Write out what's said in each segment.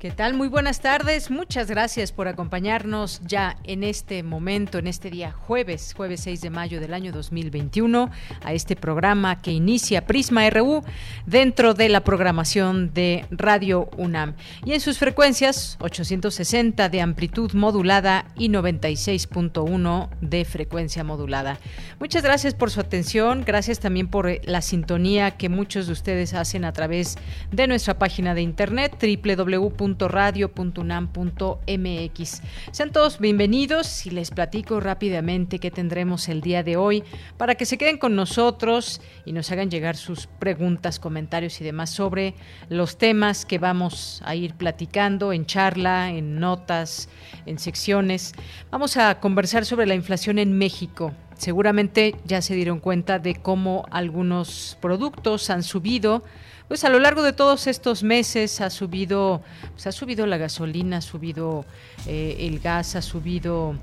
¿Qué tal? Muy buenas tardes. Muchas gracias por acompañarnos ya en este momento, en este día jueves, jueves 6 de mayo del año 2021, a este programa que inicia Prisma RU dentro de la programación de Radio UNAM. Y en sus frecuencias 860 de amplitud modulada y 96.1 de frecuencia modulada. Muchas gracias por su atención. Gracias también por la sintonía que muchos de ustedes hacen a través de nuestra página de internet www radio.unam.mx. Sean todos bienvenidos y les platico rápidamente qué tendremos el día de hoy para que se queden con nosotros y nos hagan llegar sus preguntas, comentarios y demás sobre los temas que vamos a ir platicando en charla, en notas, en secciones. Vamos a conversar sobre la inflación en México seguramente ya se dieron cuenta de cómo algunos productos han subido pues a lo largo de todos estos meses ha subido, pues ha subido la gasolina, ha subido eh, el gas, ha subido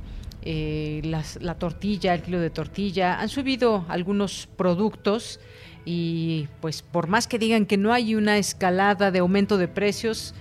eh, la tortilla, el kilo de tortilla, han subido algunos productos y pues por más que digan que no hay una escalada de aumento de precios,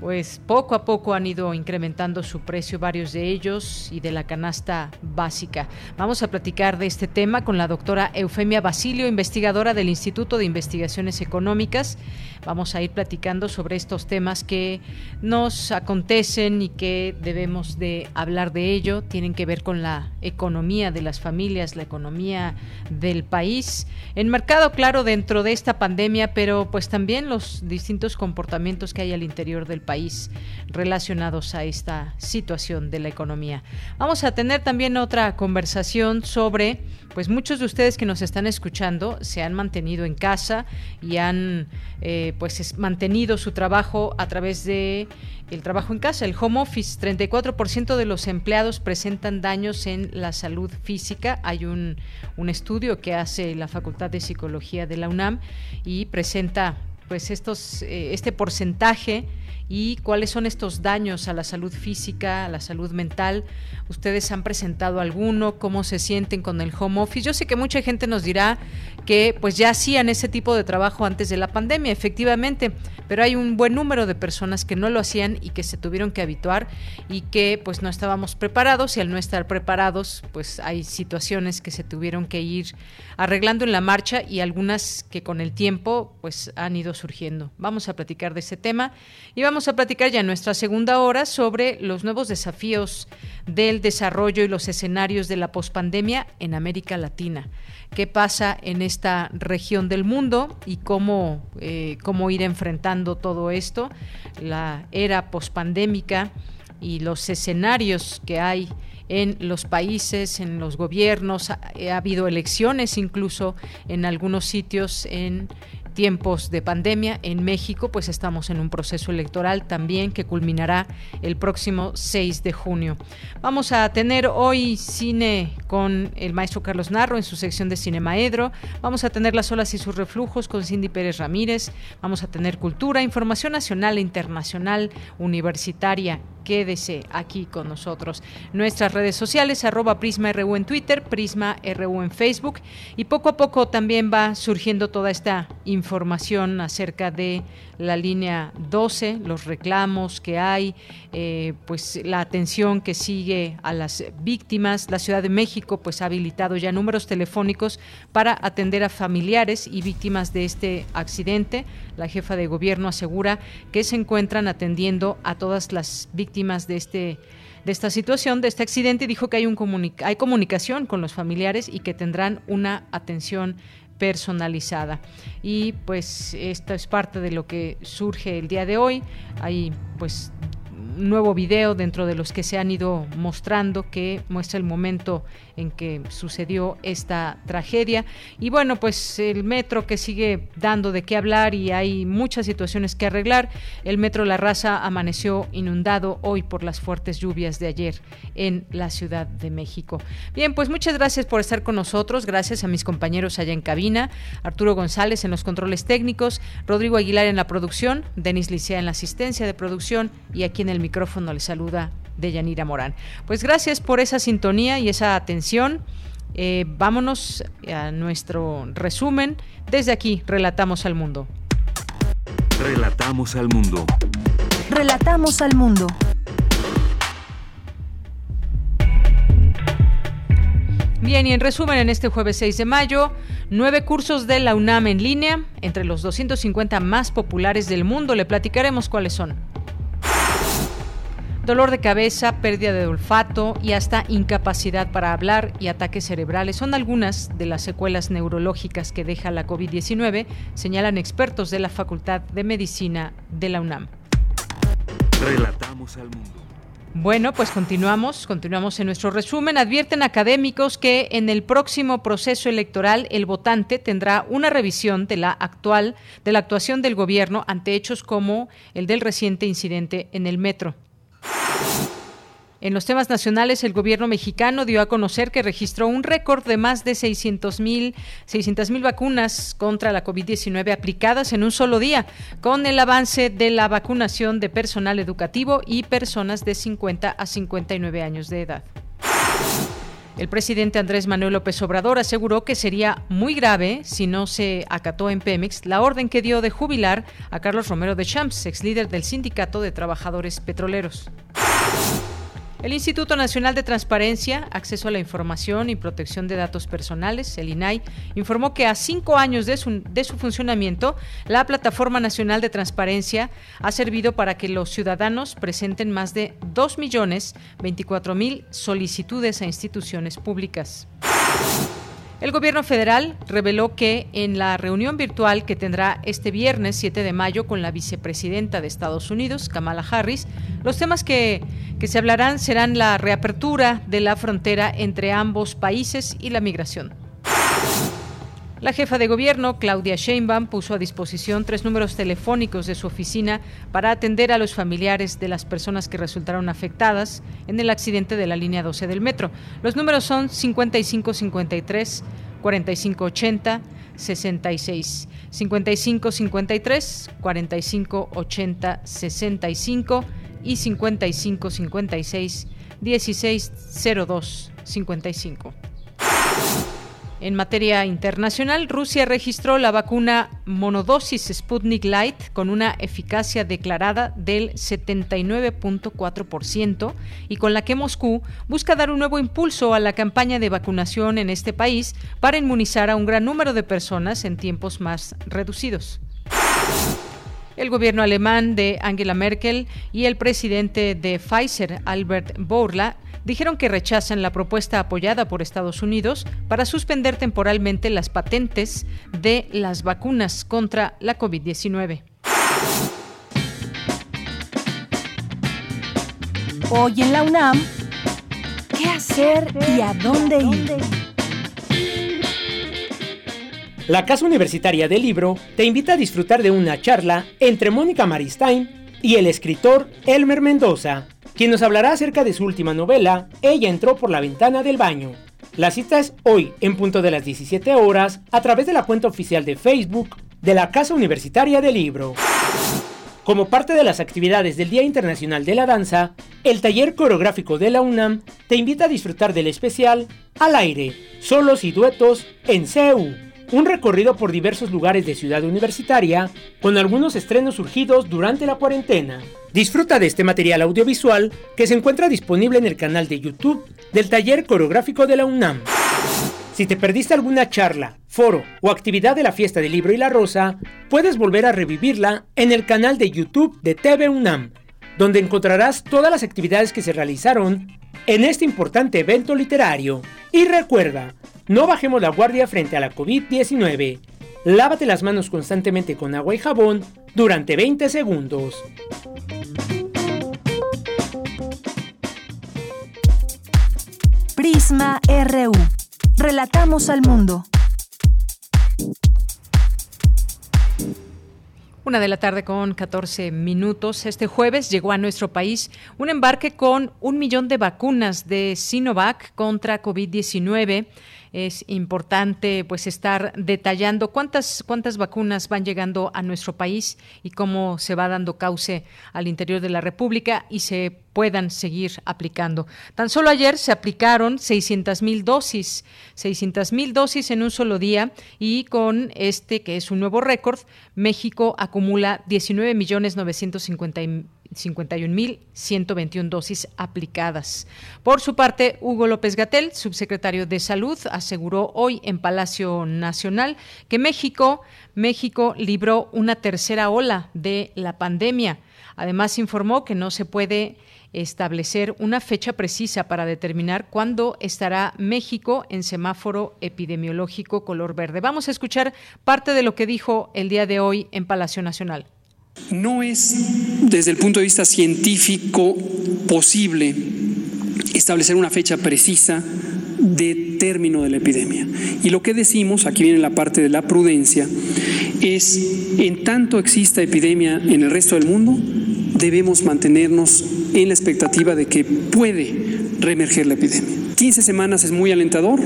pues poco a poco han ido incrementando su precio varios de ellos y de la canasta básica. Vamos a platicar de este tema con la doctora Eufemia Basilio, investigadora del Instituto de Investigaciones Económicas. Vamos a ir platicando sobre estos temas que nos acontecen y que debemos de hablar de ello. Tienen que ver con la economía de las familias, la economía del país, enmarcado claro dentro de esta pandemia, pero pues también los distintos comportamientos que hay al interior del país relacionados a esta situación de la economía. Vamos a tener también otra conversación sobre, pues muchos de ustedes que nos están escuchando se han mantenido en casa y han eh, pues mantenido su trabajo a través de el trabajo en casa, el home office. 34% de los empleados presentan daños en la salud física. Hay un, un estudio que hace la Facultad de Psicología de la UNAM y presenta pues estos, eh, este porcentaje y cuáles son estos daños a la salud física, a la salud mental. ¿Ustedes han presentado alguno? ¿Cómo se sienten con el home office? Yo sé que mucha gente nos dirá que pues ya hacían ese tipo de trabajo antes de la pandemia, efectivamente, pero hay un buen número de personas que no lo hacían y que se tuvieron que habituar y que pues no estábamos preparados y al no estar preparados pues hay situaciones que se tuvieron que ir arreglando en la marcha y algunas que con el tiempo pues han ido surgiendo. Vamos a platicar de ese tema y vamos vamos a platicar ya en nuestra segunda hora sobre los nuevos desafíos del desarrollo y los escenarios de la pospandemia en América Latina. ¿Qué pasa en esta región del mundo y cómo, eh, cómo ir enfrentando todo esto? La era pospandémica y los escenarios que hay en los países, en los gobiernos. Ha, ha, habido elecciones incluso en algunos sitios en tiempos de pandemia en México, pues estamos en un proceso electoral también que culminará el próximo 6 de junio. Vamos a tener hoy cine con el maestro Carlos Narro en su sección de Cinemaedro. Vamos a tener las olas y sus reflujos con Cindy Pérez Ramírez. Vamos a tener cultura, información nacional e internacional, universitaria quédese aquí con nosotros. Nuestras redes sociales, arroba Prisma RU en Twitter, Prisma RU en Facebook y poco a poco también va surgiendo toda esta información acerca de la línea 12, los reclamos que hay, eh, pues la atención que sigue a las víctimas. La Ciudad de México pues ha habilitado ya números telefónicos para atender a familiares y víctimas de este accidente. La jefa de gobierno asegura que se encuentran atendiendo a todas las víctimas de este de esta situación, de este accidente, dijo que hay, un hay comunicación con los familiares y que tendrán una atención personalizada. Y pues esto es parte de lo que surge el día de hoy. Hay pues nuevo video dentro de los que se han ido mostrando que muestra el momento en que sucedió esta tragedia. Y bueno, pues el metro que sigue dando de qué hablar y hay muchas situaciones que arreglar. El metro La Raza amaneció inundado hoy por las fuertes lluvias de ayer en la Ciudad de México. Bien, pues muchas gracias por estar con nosotros. Gracias a mis compañeros allá en cabina, Arturo González en los controles técnicos, Rodrigo Aguilar en la producción, Denis Licea en la asistencia de producción y aquí en el micrófono le saluda de Yanira Morán. Pues gracias por esa sintonía y esa atención. Eh, vámonos a nuestro resumen. Desde aquí, Relatamos al Mundo. Relatamos al Mundo. Relatamos al Mundo. Bien, y en resumen, en este jueves 6 de mayo, nueve cursos de la UNAM en línea, entre los 250 más populares del mundo. Le platicaremos cuáles son dolor de cabeza, pérdida de olfato y hasta incapacidad para hablar y ataques cerebrales son algunas de las secuelas neurológicas que deja la COVID-19, señalan expertos de la Facultad de Medicina de la UNAM. Relatamos al mundo. Bueno, pues continuamos, continuamos en nuestro resumen. Advierten académicos que en el próximo proceso electoral el votante tendrá una revisión de la actual de la actuación del gobierno ante hechos como el del reciente incidente en el metro. En los temas nacionales, el gobierno mexicano dio a conocer que registró un récord de más de 600 mil vacunas contra la COVID-19 aplicadas en un solo día, con el avance de la vacunación de personal educativo y personas de 50 a 59 años de edad. El presidente Andrés Manuel López Obrador aseguró que sería muy grave si no se acató en Pemex la orden que dio de jubilar a Carlos Romero de Champs, ex líder del Sindicato de Trabajadores Petroleros. El Instituto Nacional de Transparencia, Acceso a la Información y Protección de Datos Personales, el INAI, informó que a cinco años de su, funcionamiento, la Plataforma Nacional de Transparencia ha servido para que los ciudadanos presenten más de 2.024.000 solicitudes a instituciones públicas. El gobierno federal reveló que en la reunión virtual que tendrá este viernes 7 de mayo con la vicepresidenta de Estados Unidos, Kamala Harris, los temas que, que se hablarán serán la reapertura de la frontera entre ambos países y la migración. La jefa de gobierno, Claudia Sheinbaum, puso a disposición tres números telefónicos de su oficina para atender a los familiares de las personas que resultaron afectadas en el accidente de la línea 12 del metro. Los números son 5553 4580 66 5553 4580 65 y 5556 1602 55. En materia internacional, Rusia registró la vacuna monodosis Sputnik Light con una eficacia declarada del 79.4% y con la que Moscú busca dar un nuevo impulso a la campaña de vacunación en este país para inmunizar a un gran número de personas en tiempos más reducidos. El gobierno alemán de Angela Merkel y el presidente de Pfizer, Albert Bourla, dijeron que rechazan la propuesta apoyada por Estados Unidos para suspender temporalmente las patentes de las vacunas contra la COVID-19. Hoy en la UNAM, ¿qué hacer y a dónde ir? La Casa Universitaria del Libro te invita a disfrutar de una charla entre Mónica Maristain y el escritor Elmer Mendoza quien nos hablará acerca de su última novela, Ella entró por la ventana del baño. La cita es hoy, en punto de las 17 horas, a través de la cuenta oficial de Facebook de la Casa Universitaria del Libro. Como parte de las actividades del Día Internacional de la Danza, el taller coreográfico de la UNAM te invita a disfrutar del especial Al aire, solos y duetos en CEU un recorrido por diversos lugares de Ciudad Universitaria, con algunos estrenos surgidos durante la cuarentena. Disfruta de este material audiovisual que se encuentra disponible en el canal de YouTube del Taller Coreográfico de la UNAM. Si te perdiste alguna charla, foro o actividad de la Fiesta del Libro y la Rosa, puedes volver a revivirla en el canal de YouTube de TV UNAM, donde encontrarás todas las actividades que se realizaron en este importante evento literario. Y recuerda, no bajemos la guardia frente a la COVID-19. Lávate las manos constantemente con agua y jabón durante 20 segundos. Prisma RU. Relatamos al mundo. Una de la tarde con 14 minutos. Este jueves llegó a nuestro país un embarque con un millón de vacunas de Sinovac contra COVID-19 es importante pues estar detallando cuántas cuántas vacunas van llegando a nuestro país y cómo se va dando cauce al interior de la República y se puedan seguir aplicando. Tan solo ayer se aplicaron 600 mil dosis, 600 mil dosis en un solo día y con este que es un nuevo récord, México acumula 19 millones 950 51.121 dosis aplicadas. Por su parte, Hugo López Gatel, subsecretario de Salud, aseguró hoy en Palacio Nacional que México, México libró una tercera ola de la pandemia. Además, informó que no se puede establecer una fecha precisa para determinar cuándo estará México en semáforo epidemiológico color verde. Vamos a escuchar parte de lo que dijo el día de hoy en Palacio Nacional. No es desde el punto de vista científico posible establecer una fecha precisa de término de la epidemia. Y lo que decimos, aquí viene la parte de la prudencia, es en tanto exista epidemia en el resto del mundo, debemos mantenernos en la expectativa de que puede reemerger la epidemia. 15 semanas es muy alentador,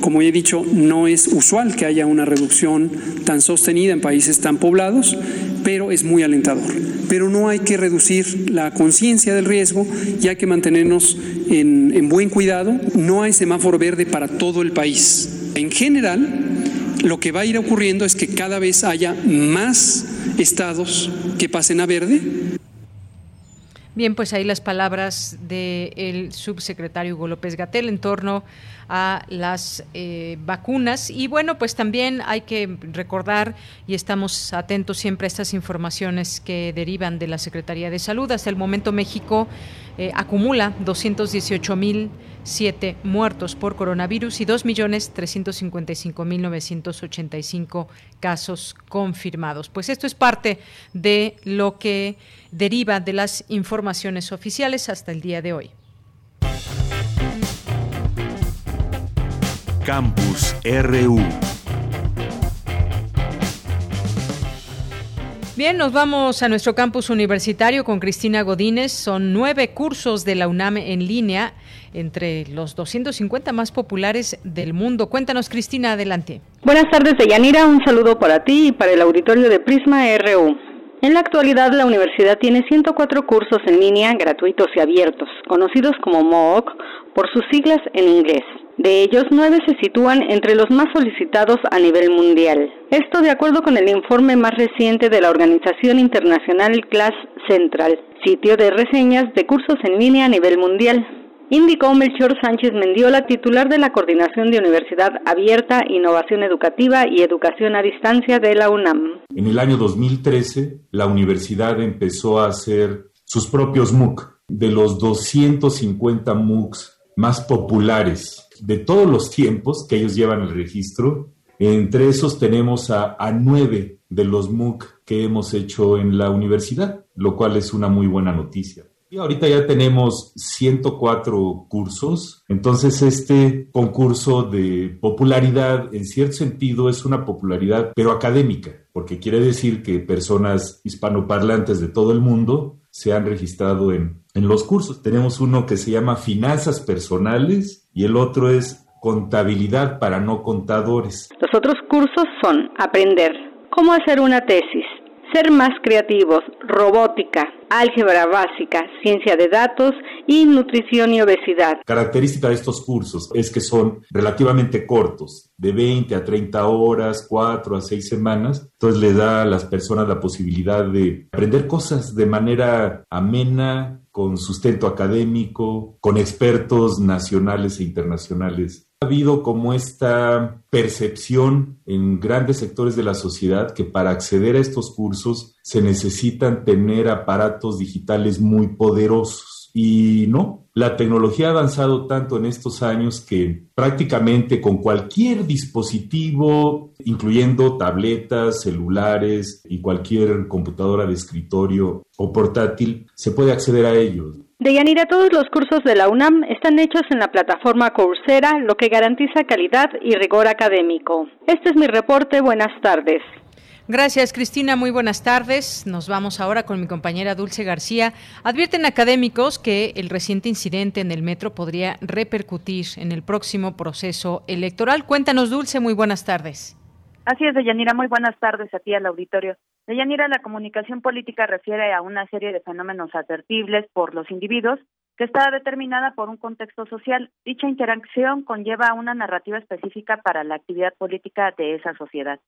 como he dicho, no es usual que haya una reducción tan sostenida en países tan poblados, pero es muy alentador. Pero no hay que reducir la conciencia del riesgo y hay que mantenernos en, en buen cuidado. No hay semáforo verde para todo el país. En general, lo que va a ir ocurriendo es que cada vez haya más estados que pasen a verde Bien, pues ahí las palabras del subsecretario Hugo López Gatel en torno a las eh, vacunas. Y bueno, pues también hay que recordar y estamos atentos siempre a estas informaciones que derivan de la Secretaría de Salud. Hasta el momento México eh, acumula 218 mil siete muertos por coronavirus y 2.355.985 casos confirmados. Pues esto es parte de lo que deriva de las informaciones oficiales hasta el día de hoy. Campus RU. Bien, nos vamos a nuestro campus universitario con Cristina Godínez. Son nueve cursos de la UNAM en línea entre los 250 más populares del mundo. Cuéntanos, Cristina, adelante. Buenas tardes, Deyanira. Un saludo para ti y para el auditorio de Prisma RU. En la actualidad, la universidad tiene 104 cursos en línea gratuitos y abiertos, conocidos como MOOC por sus siglas en inglés. De ellos, nueve se sitúan entre los más solicitados a nivel mundial. Esto de acuerdo con el informe más reciente de la organización internacional Class Central, sitio de reseñas de cursos en línea a nivel mundial. Indicó Melchor Sánchez Mendiola, titular de la Coordinación de Universidad Abierta, Innovación Educativa y Educación a Distancia de la UNAM. En el año 2013, la universidad empezó a hacer sus propios MOOC. De los 250 MOOCs más populares de todos los tiempos que ellos llevan el registro. Entre esos tenemos a, nueve de los MOOC que hemos hecho en la universidad, lo cual es una muy buena noticia. Y ahorita ya tenemos 104 cursos, entonces este concurso de popularidad en cierto sentido es una popularidad pero académica, porque quiere decir que personas hispanoparlantes de todo el mundo se han registrado en, en los cursos. Tenemos uno que se llama Finanzas Personales y el otro es Contabilidad para no contadores. Los otros cursos son Aprender cómo hacer una tesis, ser más creativos, robótica, álgebra básica, ciencia de datos y nutrición y obesidad. Característica de estos cursos es que son relativamente cortos, de 20 a 30 horas, 4 a 6 semanas. Entonces le da a las personas la posibilidad de aprender cosas de manera amena, con sustento académico, con expertos nacionales e internacionales ha habido como esta percepción en grandes sectores de la sociedad que para acceder a estos cursos se necesitan tener aparatos digitales muy poderosos. Y no, la tecnología ha avanzado tanto en estos años que prácticamente con cualquier dispositivo, incluyendo tabletas, celulares y cualquier computadora de escritorio o portátil, se puede acceder a ellos. Deyanira, todos los cursos de la UNAM están hechos en la plataforma Coursera, lo que garantiza calidad y rigor académico. Este es mi reporte. Buenas tardes. Gracias, Cristina. Muy buenas tardes. Nos vamos ahora con mi compañera Dulce García. Advierten académicos que el reciente incidente en el metro podría repercutir en el próximo proceso electoral. Cuéntanos, Dulce. Muy buenas tardes. Así es, Deyanira. Muy buenas tardes a ti al auditorio. Deyanira, la comunicación política refiere a una serie de fenómenos advertibles por los individuos que está determinada por un contexto social. Dicha interacción conlleva una narrativa específica para la actividad política de esa sociedad.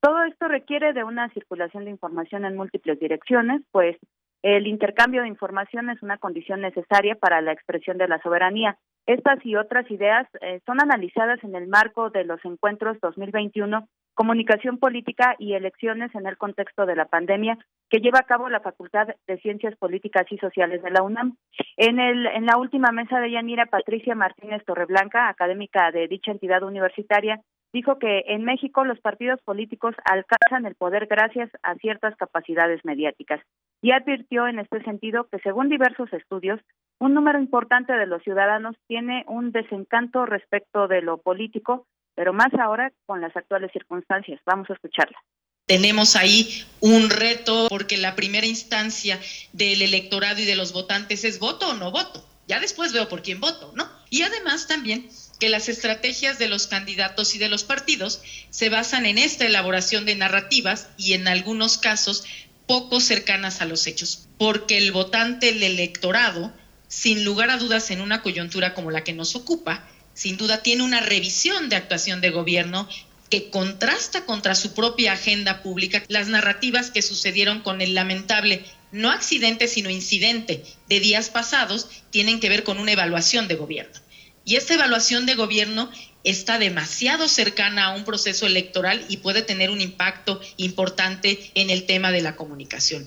Todo esto requiere de una circulación de información en múltiples direcciones, pues el intercambio de información es una condición necesaria para la expresión de la soberanía. Estas y otras ideas eh, son analizadas en el marco de los encuentros 2021 Comunicación Política y Elecciones en el contexto de la pandemia que lleva a cabo la Facultad de Ciencias Políticas y Sociales de la UNAM. En, el, en la última mesa de Yanira, Patricia Martínez Torreblanca, académica de dicha entidad universitaria, dijo que en México los partidos políticos alcanzan el poder gracias a ciertas capacidades mediáticas y advirtió en este sentido que según diversos estudios, un número importante de los ciudadanos tiene un desencanto respecto de lo político pero más ahora con las actuales circunstancias. Vamos a escucharla. Tenemos ahí un reto porque la primera instancia del electorado y de los votantes es voto o no voto. Ya después veo por quién voto, ¿no? Y además también que las estrategias de los candidatos y de los partidos se basan en esta elaboración de narrativas y en algunos casos poco cercanas a los hechos, porque el votante, el electorado, sin lugar a dudas en una coyuntura como la que nos ocupa, sin duda tiene una revisión de actuación de gobierno que contrasta contra su propia agenda pública las narrativas que sucedieron con el lamentable, no accidente, sino incidente de días pasados, tienen que ver con una evaluación de gobierno. Y esta evaluación de gobierno está demasiado cercana a un proceso electoral y puede tener un impacto importante en el tema de la comunicación.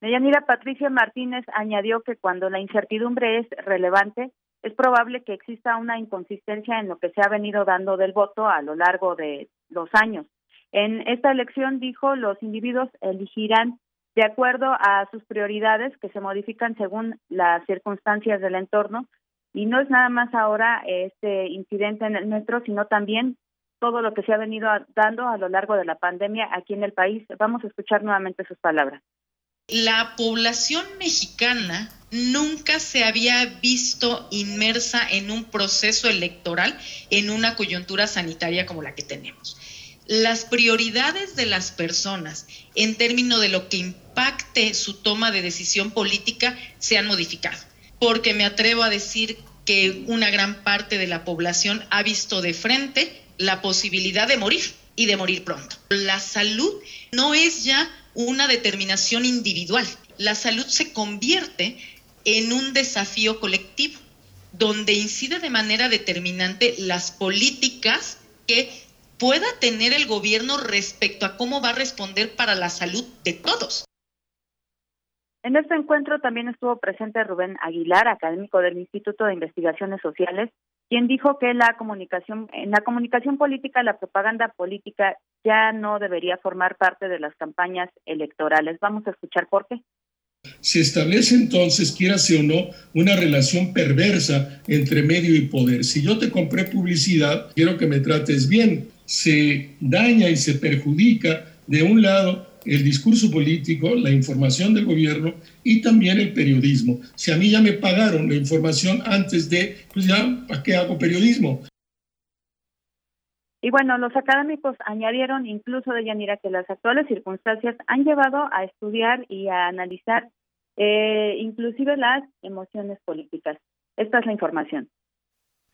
Deyanira Patricia Martínez añadió que cuando la incertidumbre es relevante, es probable que exista una inconsistencia en lo que se ha venido dando del voto a lo largo de los años. En esta elección, dijo, los individuos elegirán de acuerdo a sus prioridades que se modifican según las circunstancias del entorno. Y no es nada más ahora este incidente en el metro, sino también todo lo que se ha venido dando a lo largo de la pandemia aquí en el país. Vamos a escuchar nuevamente sus palabras. La población mexicana nunca se había visto inmersa en un proceso electoral en una coyuntura sanitaria como la que tenemos. Las prioridades de las personas en términos de lo que impacte su toma de decisión política se han modificado, porque me atrevo a decir que una gran parte de la población ha visto de frente la posibilidad de morir y de morir pronto. La salud no es ya una determinación individual. La salud se convierte en un desafío colectivo, donde incide de manera determinante las políticas que pueda tener el gobierno respecto a cómo va a responder para la salud de todos. En este encuentro también estuvo presente Rubén Aguilar, académico del Instituto de Investigaciones Sociales, quien dijo que la comunicación, en la comunicación política, la propaganda política ya no debería formar parte de las campañas electorales. Vamos a escuchar por qué. Se establece entonces, quieras o no, una relación perversa entre medio y poder. Si yo te compré publicidad, quiero que me trates bien. Se daña y se perjudica, de un lado, el discurso político, la información del gobierno y también el periodismo. Si a mí ya me pagaron la información antes de, pues ya, ¿para qué hago periodismo? Y bueno, los académicos añadieron incluso de Yanira que las actuales circunstancias han llevado a estudiar y a analizar eh, inclusive las emociones políticas. Esta es la información.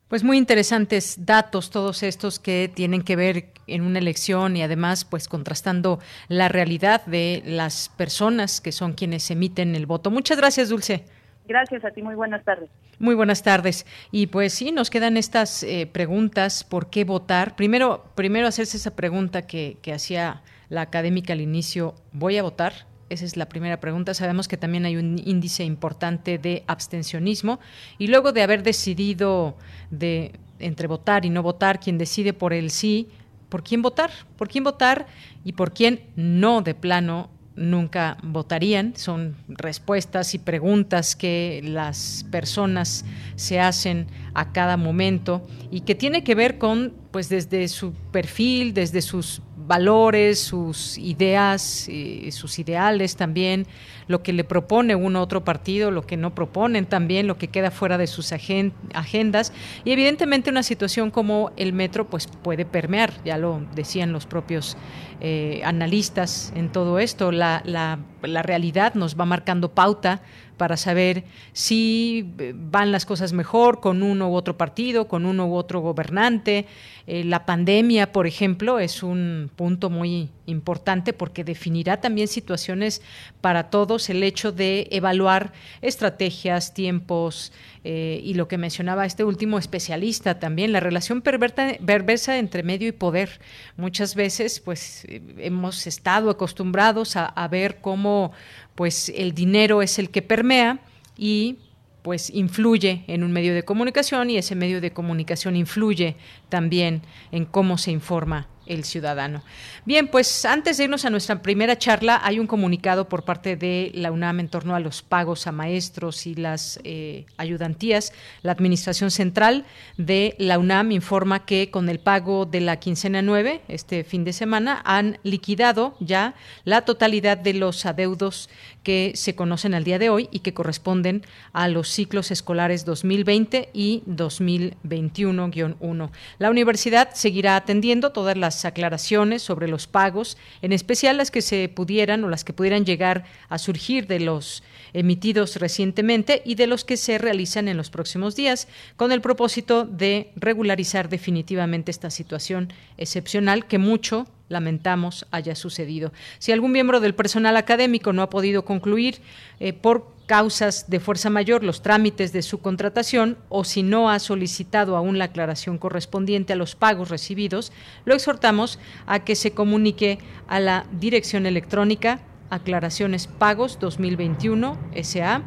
Pues muy interesantes datos todos estos que tienen que ver en una elección y además pues contrastando la realidad de las personas que son quienes emiten el voto. Muchas gracias, Dulce. Gracias a ti, muy buenas tardes. Muy buenas tardes. Y pues sí, nos quedan estas eh, preguntas, ¿por qué votar? Primero, primero hacerse esa pregunta que, que hacía la académica al inicio, ¿voy a votar? Esa es la primera pregunta. Sabemos que también hay un índice importante de abstencionismo y luego de haber decidido de entre votar y no votar, quien decide por el sí, ¿por quién votar? ¿Por quién votar y por quién no de plano nunca votarían. Son respuestas y preguntas que las personas se hacen a cada momento y que tiene que ver con, pues desde su perfil, desde sus valores, sus ideas, eh, sus ideales también, lo que le propone uno otro partido, lo que no proponen también, lo que queda fuera de sus agendas. Y evidentemente una situación como el metro pues puede permear, ya lo decían los propios eh, analistas en todo esto. La, la realidad nos va marcando pauta para saber si eh, van las cosas mejor con uno u otro partido, con uno u otro gobernante. Eh, la pandemia, por ejemplo, es un punto muy importante porque definirá también situaciones para todos, el hecho de evaluar estrategias, tiempos eh, y lo que mencionaba este último especialista también, la relación perversa entre medio y poder. Muchas veces, pues, hemos estado acostumbrados a, a ver cómo pues el dinero es el que permea y pues influye en un medio de comunicación y ese medio de comunicación influye también en cómo se informa el ciudadano. Bien, pues antes de irnos a nuestra primera charla, hay un comunicado por parte de la UNAM en torno a los pagos a maestros y las eh, ayudantías. La Administración Central de la UNAM informa que con el pago de la quincena 9, este fin de semana, han liquidado ya la totalidad de los adeudos que se conocen al día de hoy y que corresponden a los ciclos escolares 2020 y 2021-1. La universidad seguirá atendiendo todas las aclaraciones sobre los pagos, en especial las que se pudieran o las que pudieran llegar a surgir de los emitidos recientemente y de los que se realizan en los próximos días, con el propósito de regularizar definitivamente esta situación excepcional que mucho lamentamos haya sucedido. Si algún miembro del personal académico no ha podido concluir eh, por causas de fuerza mayor los trámites de su contratación o si no ha solicitado aún la aclaración correspondiente a los pagos recibidos, lo exhortamos a que se comunique a la dirección electrónica aclaraciones pagos 2021 SA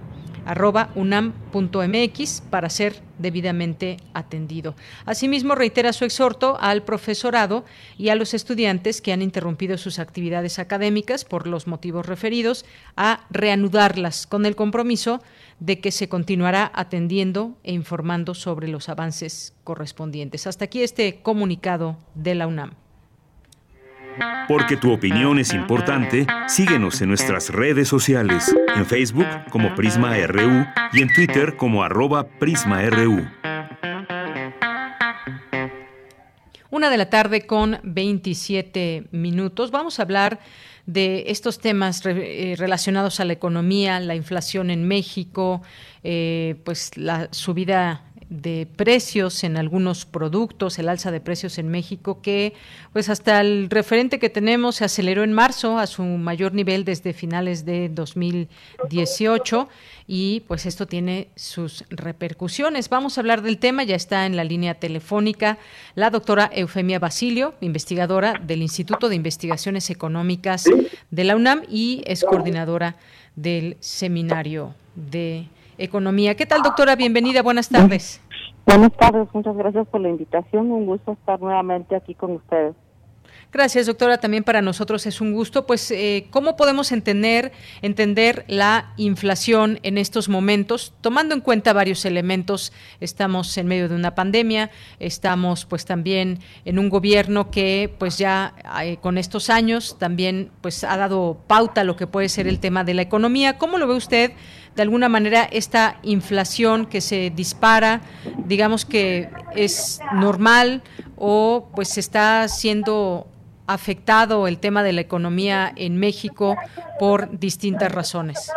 arroba unam.mx para ser debidamente atendido. Asimismo, reitera su exhorto al profesorado y a los estudiantes que han interrumpido sus actividades académicas por los motivos referidos a reanudarlas con el compromiso de que se continuará atendiendo e informando sobre los avances correspondientes. Hasta aquí este comunicado de la UNAM. Porque tu opinión es importante, síguenos en nuestras redes sociales, en Facebook como Prisma RU y en Twitter como arroba PrismaRU. Una de la tarde con 27 minutos. Vamos a hablar de estos temas eh, relacionados a la economía, la inflación en México, eh, pues la subida de precios en algunos productos, el alza de precios en México, que pues hasta el referente que tenemos se aceleró en marzo a su mayor nivel desde finales de 2018 y pues esto tiene sus repercusiones. Vamos a hablar del tema, ya está en la línea telefónica la doctora Eufemia Basilio, investigadora del Instituto de Investigaciones Económicas de la UNAM y es coordinadora del seminario de Economía. ¿Qué tal, doctora? Bienvenida, buenas tardes. Buenas tardes, muchas gracias por la invitación. Un gusto estar nuevamente aquí con ustedes. Gracias, doctora. También para nosotros es un gusto. Pues, eh, ¿cómo podemos entender, entender la inflación en estos momentos, tomando en cuenta varios elementos? Estamos en medio de una pandemia, estamos, pues, también en un gobierno que, pues, ya eh, con estos años también, pues, ha dado pauta a lo que puede ser el tema de la economía. ¿Cómo lo ve usted? De alguna manera esta inflación que se dispara, digamos que es normal o pues está siendo afectado el tema de la economía en México por distintas razones.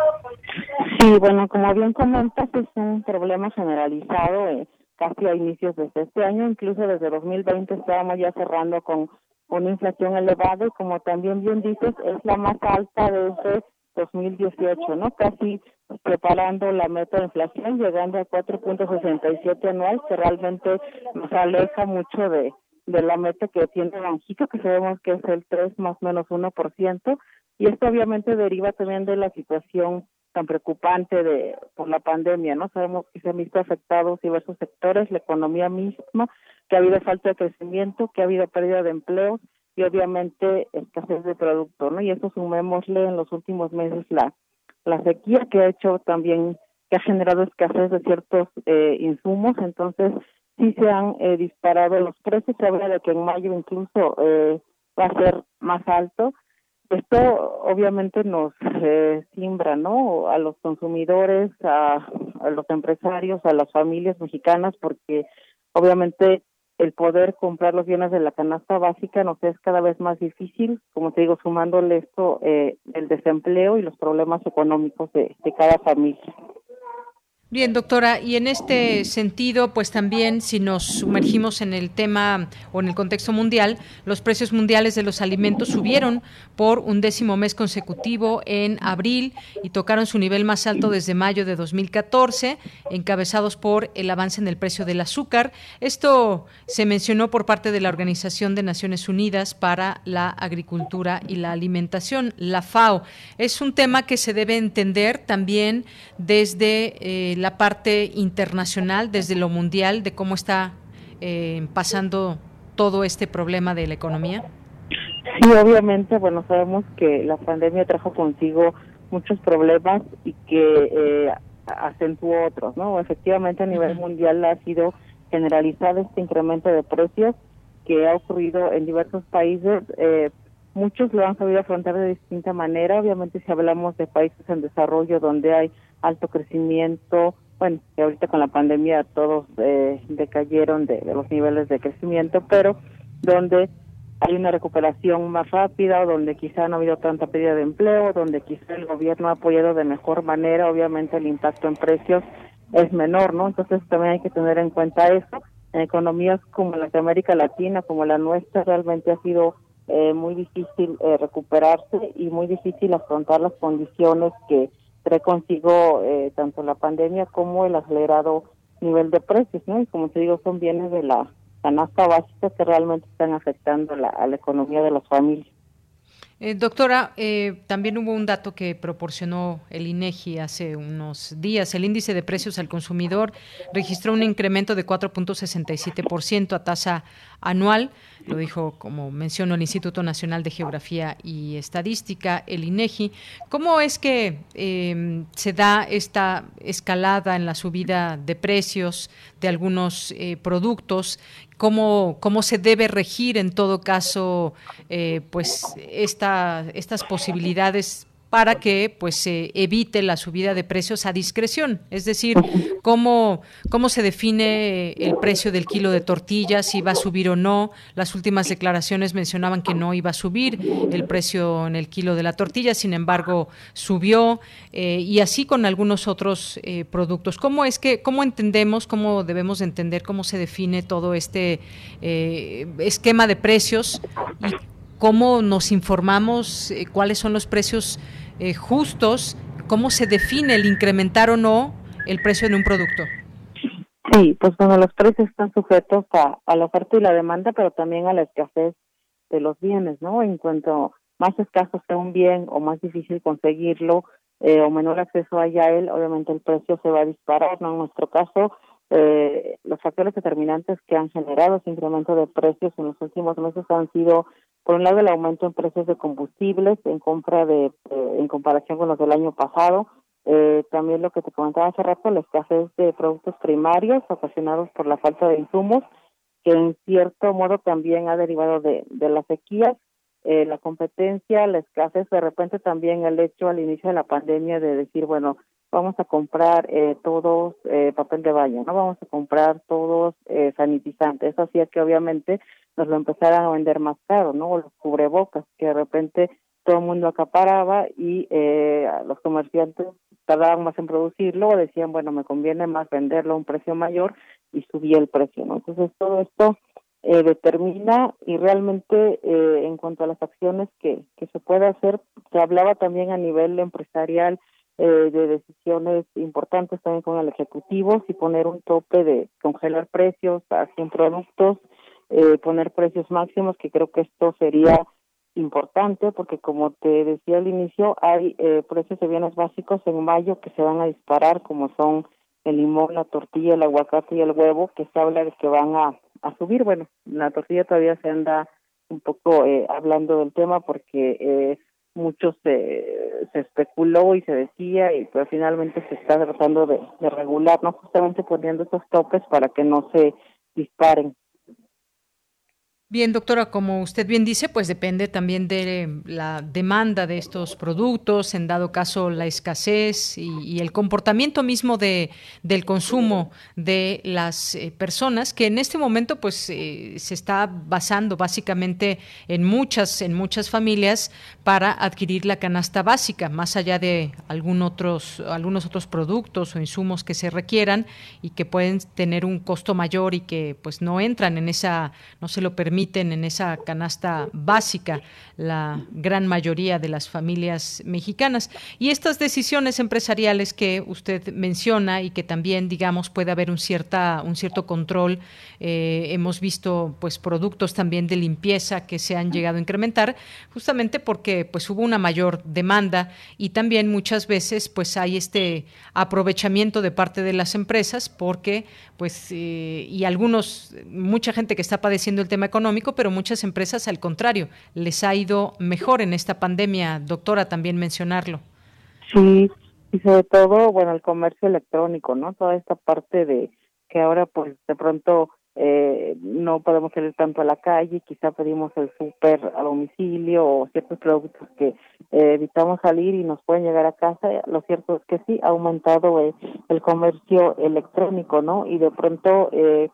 Sí, bueno, como bien comentas, es un problema generalizado eh, casi a inicios de este año, incluso desde 2020 estábamos ya cerrando con una inflación elevada y como también bien dices, es la más alta desde 2018, ¿no? Casi preparando la meta de inflación, llegando a 4.67 anual, que realmente nos aleja mucho de, de la meta que tiene Banjico, que sabemos que es el 3 más o menos 1%, y esto obviamente deriva también de la situación tan preocupante de por la pandemia, ¿no? Sabemos que se han visto afectados diversos sectores, la economía misma, que ha habido falta de crecimiento, que ha habido pérdida de empleos, y obviamente escasez de producto, ¿no? Y eso sumémosle en los últimos meses la, la sequía que ha hecho también, que ha generado escasez de ciertos eh, insumos, entonces sí se han eh, disparado los precios, se habla de que en mayo incluso eh, va a ser más alto. Esto obviamente nos eh, simbra, ¿no? A los consumidores, a, a los empresarios, a las familias mexicanas, porque obviamente el poder comprar los bienes de la canasta básica nos es cada vez más difícil, como te digo, sumándole esto, eh, el desempleo y los problemas económicos de, de cada familia. Bien, doctora, y en este sentido, pues también si nos sumergimos en el tema o en el contexto mundial, los precios mundiales de los alimentos subieron por un décimo mes consecutivo en abril y tocaron su nivel más alto desde mayo de 2014, encabezados por el avance en el precio del azúcar. Esto se mencionó por parte de la Organización de Naciones Unidas para la Agricultura y la Alimentación, la FAO. Es un tema que se debe entender también desde eh, la parte internacional, desde lo mundial, de cómo está eh, pasando todo este problema de la economía? Sí, obviamente, bueno, sabemos que la pandemia trajo consigo muchos problemas y que eh, acentuó otros, ¿no? Efectivamente, a nivel mundial ha sido generalizado este incremento de precios que ha ocurrido en diversos países. Eh, muchos lo han sabido afrontar de distinta manera. Obviamente, si hablamos de países en desarrollo donde hay alto crecimiento, bueno, que ahorita con la pandemia todos eh, decayeron de, los niveles de crecimiento, pero donde hay una recuperación más rápida, o donde quizá no ha habido tanta pérdida de empleo, donde quizá el gobierno ha apoyado de mejor manera, obviamente el impacto en precios es menor, ¿no? Entonces también hay que tener en cuenta eso. En economías como la de América Latina, como la nuestra, realmente ha sido eh, muy difícil eh, recuperarse y muy difícil afrontar las condiciones que trae consigo eh, tanto la pandemia como el acelerado nivel de precios, ¿no? Y como te digo, son bienes de la canasta básica que realmente están afectando la, a la economía de las familias. Eh, doctora, eh, también hubo un dato que proporcionó el INEGI hace unos días. El índice de precios al consumidor registró un incremento de 4.67% a tasa anual. Lo dijo, como mencionó, el Instituto Nacional de Geografía y Estadística, el INEGI. ¿Cómo es que em, se da esta escalada en la subida de precios de algunos eh, productos? Cómo, cómo se debe regir en todo caso eh, pues esta, estas posibilidades para que pues se evite la subida de precios a discreción, es decir, cómo, cómo se define el precio del kilo de tortillas, si va a subir o no. Las últimas declaraciones mencionaban que no iba a subir el precio en el kilo de la tortilla, sin embargo subió eh, y así con algunos otros eh, productos. ¿Cómo es que cómo entendemos, cómo debemos entender cómo se define todo este eh, esquema de precios y cómo nos informamos cuáles son los precios eh, justos, ¿cómo se define el incrementar o no el precio de un producto? Sí, pues bueno, los precios están sujetos a, la oferta y la demanda, pero también a la escasez de los bienes, ¿no? En cuanto más escaso sea un bien o más difícil conseguirlo eh, o menor acceso haya a él, obviamente el precio se va a disparar, ¿no? En nuestro caso, eh, los factores determinantes que han generado ese incremento de precios en los últimos meses han sido por un lado el aumento en precios de combustibles en compra de eh, en comparación con los del año pasado. Eh, también lo que te comentaba hace rato la escasez de productos primarios ocasionados por la falta de insumos que en cierto modo también ha derivado de, de la sequía eh, la competencia la escasez de repente también el hecho al inicio de la pandemia de decir bueno vamos a comprar eh, todos eh, papel de baño, no vamos a comprar todos eh, sanitizantes. Eso hacía que obviamente nos lo empezaran a vender más caro, ¿no? O los cubrebocas, que de repente todo el mundo acaparaba y eh, los comerciantes tardaban más en producirlo o decían, bueno, me conviene más venderlo a un precio mayor y subía el precio, ¿no? Entonces todo esto eh, determina y realmente eh, en cuanto a las acciones que, que se puede hacer, se hablaba también a nivel empresarial eh, de decisiones importantes también con el Ejecutivo, si poner un tope de congelar precios a 100 productos, eh, poner precios máximos, que creo que esto sería importante porque como te decía al inicio, hay eh, precios de bienes básicos en mayo que se van a disparar, como son el limón, la tortilla, el aguacate y el huevo, que se habla de que van a, a subir. Bueno, la tortilla todavía se anda un poco eh, hablando del tema porque eh, mucho se, se especuló y se decía y pero finalmente se está tratando de, de regular, no justamente poniendo esos topes para que no se disparen. Bien, doctora, como usted bien dice, pues depende también de la demanda de estos productos, en dado caso la escasez y, el comportamiento mismo de, del consumo de las eh, personas, que en este momento pues eh, se está basando básicamente en muchas, en muchas familias para adquirir la canasta básica, más allá de algún otros, algunos otros productos o insumos que se requieran y que pueden tener un costo mayor y que pues no entran en esa, no se lo en esa canasta básica la gran mayoría de las familias mexicanas. Y estas decisiones empresariales que usted menciona y que también, digamos, puede haber un, cierta, un cierto control. Eh, hemos visto pues productos también de limpieza que se han llegado a incrementar justamente porque pues hubo una mayor demanda y también muchas veces pues hay este aprovechamiento de parte de las empresas porque pues eh, y algunos mucha gente que está padeciendo el tema económico pero muchas empresas al contrario les ha ido mejor en esta pandemia, doctora, también mencionarlo. Sí, y sobre todo, bueno, el comercio electrónico, ¿no? Toda esta parte de que ahora pues de pronto eh, no podemos salir tanto a la calle, quizá pedimos el súper a domicilio o ciertos productos que eh, evitamos salir y nos pueden llegar a casa. Lo cierto es que sí, ha aumentado eh, el comercio electrónico, ¿no? Y de pronto eh,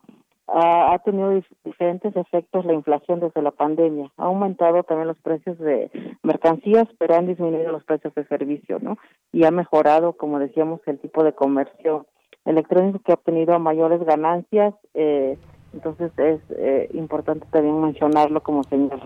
ha, tenido diferentes efectos la inflación desde la pandemia. Ha aumentado también los precios de mercancías, pero han disminuido los precios de servicio, ¿no? Y ha mejorado, como decíamos, el tipo de comercio electrónico que ha obtenido mayores ganancias. Eh, entonces es eh, importante también mencionarlo como señal.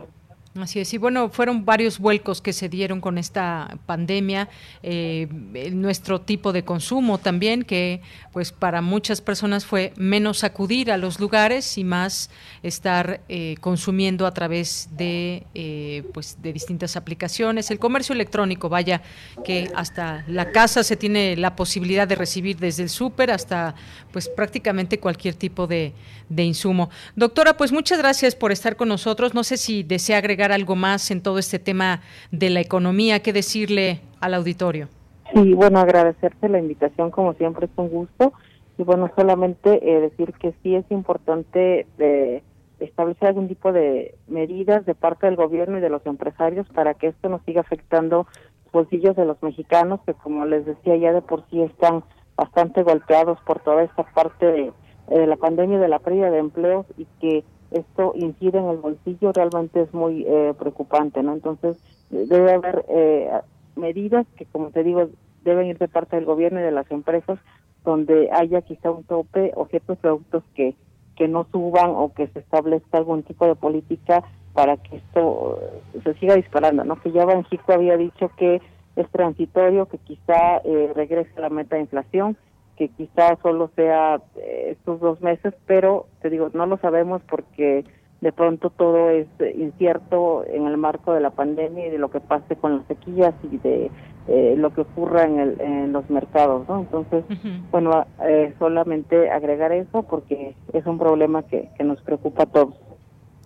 Así es, y bueno, fueron varios vuelcos que se dieron con esta pandemia, eh, nuestro tipo de consumo también, que pues para muchas personas fue menos acudir a los lugares y más estar eh, consumiendo a través de eh, pues de distintas aplicaciones. El comercio electrónico, vaya, que hasta la casa se tiene la posibilidad de recibir desde el súper hasta pues prácticamente cualquier tipo de, de insumo. Doctora, pues muchas gracias por estar con nosotros. No sé si desea agregar algo más en todo este tema de la economía, ¿qué decirle al auditorio? Sí, bueno, agradecerte la invitación, como siempre es un gusto. Y bueno, solamente eh, decir que sí es importante eh, establecer algún tipo de medidas de parte del gobierno y de los empresarios para que esto no siga afectando los bolsillos de los mexicanos, que como les decía, ya de por sí están bastante golpeados por toda esta parte de, eh, de la pandemia, de la pérdida de empleos y que esto incide en el bolsillo realmente es muy eh, preocupante, ¿no? Entonces debe haber eh, medidas que, como te digo, deben ir de parte del gobierno y de las empresas donde haya quizá un tope o ciertos productos que que no suban o que se establezca algún tipo de política para que esto se siga disparando, ¿no? Que ya Banjico había dicho que es transitorio, que quizá eh, regrese la meta de inflación que quizás solo sea eh, estos dos meses, pero te digo, no lo sabemos porque de pronto todo es incierto en el marco de la pandemia y de lo que pase con las sequías y de eh, lo que ocurra en, el, en los mercados, ¿no? Entonces, bueno, eh, solamente agregar eso porque es un problema que, que nos preocupa a todos.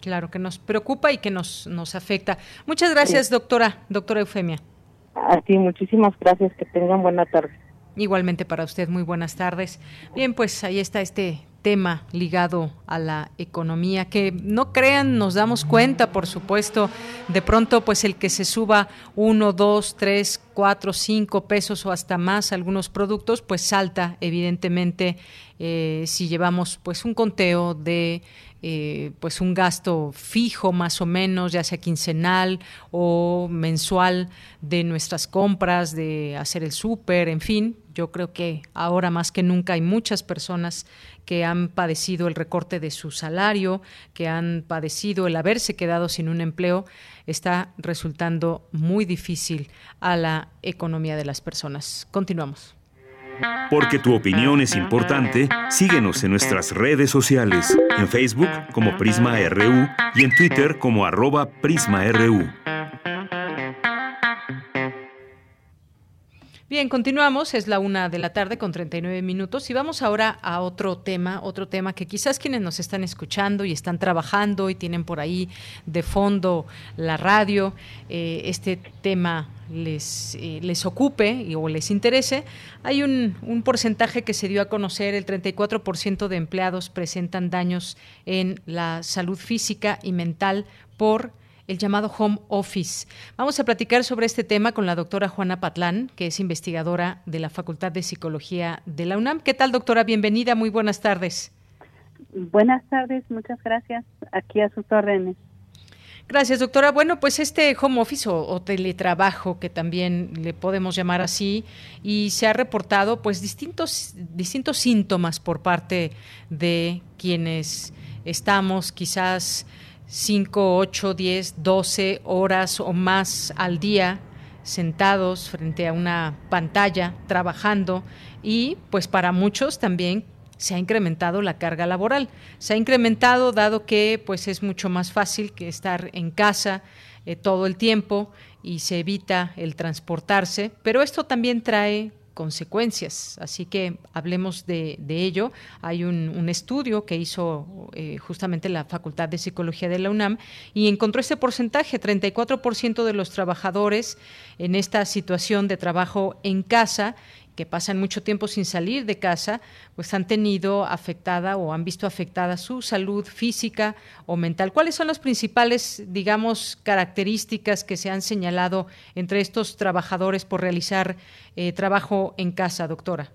Claro, que nos preocupa y que nos, nos afecta. Muchas gracias, doctora, doctora Eufemia. A ti, muchísimas gracias, que tengan buena tarde. Igualmente para usted, muy buenas tardes. Bien, pues ahí está este tema ligado a la economía que no crean nos damos cuenta por supuesto de pronto pues el que se suba uno dos tres cuatro cinco pesos o hasta más algunos productos pues salta evidentemente eh, si llevamos pues un conteo de eh, pues un gasto fijo más o menos, ya sea quincenal o mensual de nuestras compras, de hacer el súper, en fin. Yo creo que ahora más que nunca hay muchas personas que han padecido el recorte de su salario, que han padecido el haberse quedado sin un empleo, está resultando muy difícil a la economía de las personas. Continuamos. Porque tu opinión es importante, síguenos en nuestras redes sociales, en Facebook como Prisma RU y en Twitter como arroba PrismaRU. Bien, continuamos, es la una de la tarde con 39 minutos y vamos ahora a otro tema, otro tema que quizás quienes nos están escuchando y están trabajando y tienen por ahí de fondo la radio, eh, este tema les, eh, les ocupe o les interese. Hay un, un porcentaje que se dio a conocer, el 34% de empleados presentan daños en la salud física y mental por el llamado home office. Vamos a platicar sobre este tema con la doctora Juana Patlán, que es investigadora de la Facultad de Psicología de la UNAM. ¿Qué tal, doctora? Bienvenida, muy buenas tardes. Buenas tardes, muchas gracias. Aquí a sus órdenes. Gracias, doctora. Bueno, pues este home office o, teletrabajo, que también le podemos llamar así, y se ha reportado pues distintos, distintos síntomas por parte de quienes estamos quizás 5, 8, 10, 12 horas o más al día sentados frente a una pantalla trabajando y pues para muchos también se ha incrementado la carga laboral. Se ha incrementado dado que pues es mucho más fácil que estar en casa eh, todo el tiempo y se evita el transportarse, pero esto también trae consecuencias. Así que hablemos de, ello. Hay un, estudio que hizo eh, justamente la Facultad de Psicología de la UNAM y encontró este porcentaje, 34% de los trabajadores en esta situación de trabajo en casa que pasan mucho tiempo sin salir de casa, pues han tenido afectada o han visto afectada su salud física o mental. ¿Cuáles son las principales, digamos, características que se han señalado entre estos trabajadores por realizar eh, trabajo en casa, doctora?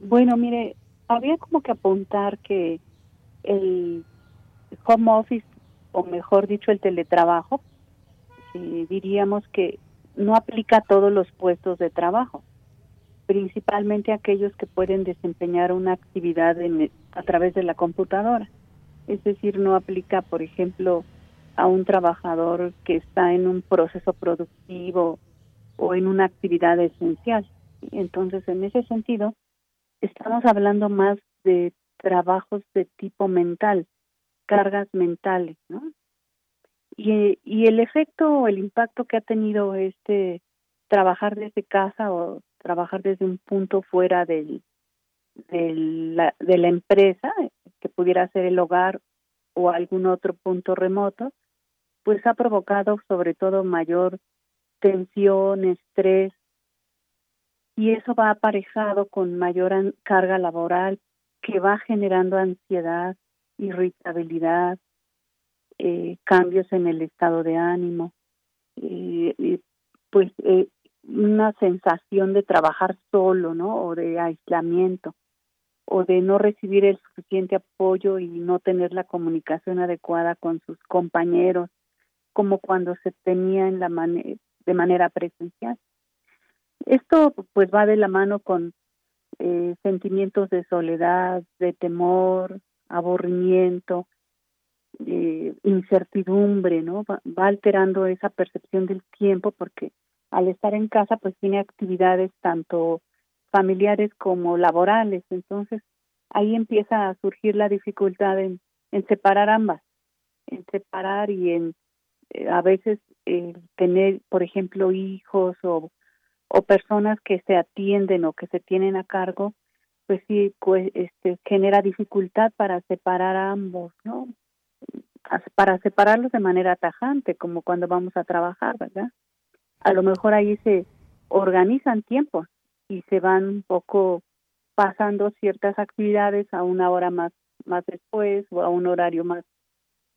Bueno, mire, había como que apuntar que el home office, o mejor dicho, el teletrabajo, eh, diríamos que no aplica a todos los puestos de trabajo principalmente aquellos que pueden desempeñar una actividad a través de la computadora. Es decir, no aplica, por ejemplo, a un trabajador que está en un proceso productivo o en una actividad esencial. Entonces, en ese sentido, estamos hablando más de trabajos de tipo mental, cargas mentales, ¿no? Y, y el efecto o el impacto que ha tenido este trabajar desde casa o trabajar desde un punto fuera del, de la empresa, que pudiera ser el hogar o algún otro punto remoto, pues ha provocado sobre todo mayor tensión, estrés, y eso va aparejado con mayor carga laboral que va generando ansiedad, irritabilidad, eh, cambios en el estado de ánimo, pues eh, una sensación de trabajar solo, ¿no? O de aislamiento, o de no recibir el suficiente apoyo y no tener la comunicación adecuada con sus compañeros, como cuando se tenía en la de manera presencial. Esto pues va de la mano con eh, sentimientos de soledad, de temor, aburrimiento, eh, incertidumbre, ¿no? va alterando esa percepción del tiempo porque al estar en casa pues tiene actividades tanto familiares como laborales, entonces ahí empieza a surgir la dificultad en, separar ambas, en separar y en eh, a veces tener, por ejemplo, hijos o, o personas que se atienden o que se tienen a cargo, pues sí, pues, este, genera dificultad para separar a ambos, ¿no? Para separarlos de manera tajante, como cuando vamos a trabajar, ¿verdad? A lo mejor ahí se organizan tiempos y se van un poco pasando ciertas actividades a una hora más más después o a un horario más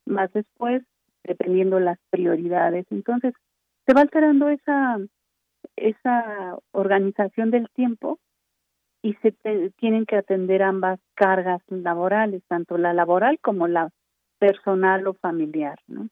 más después dependiendo las prioridades. Entonces se va alterando esa esa organización del tiempo y se tienen que atender ambas cargas laborales tanto la laboral como la personal o familiar no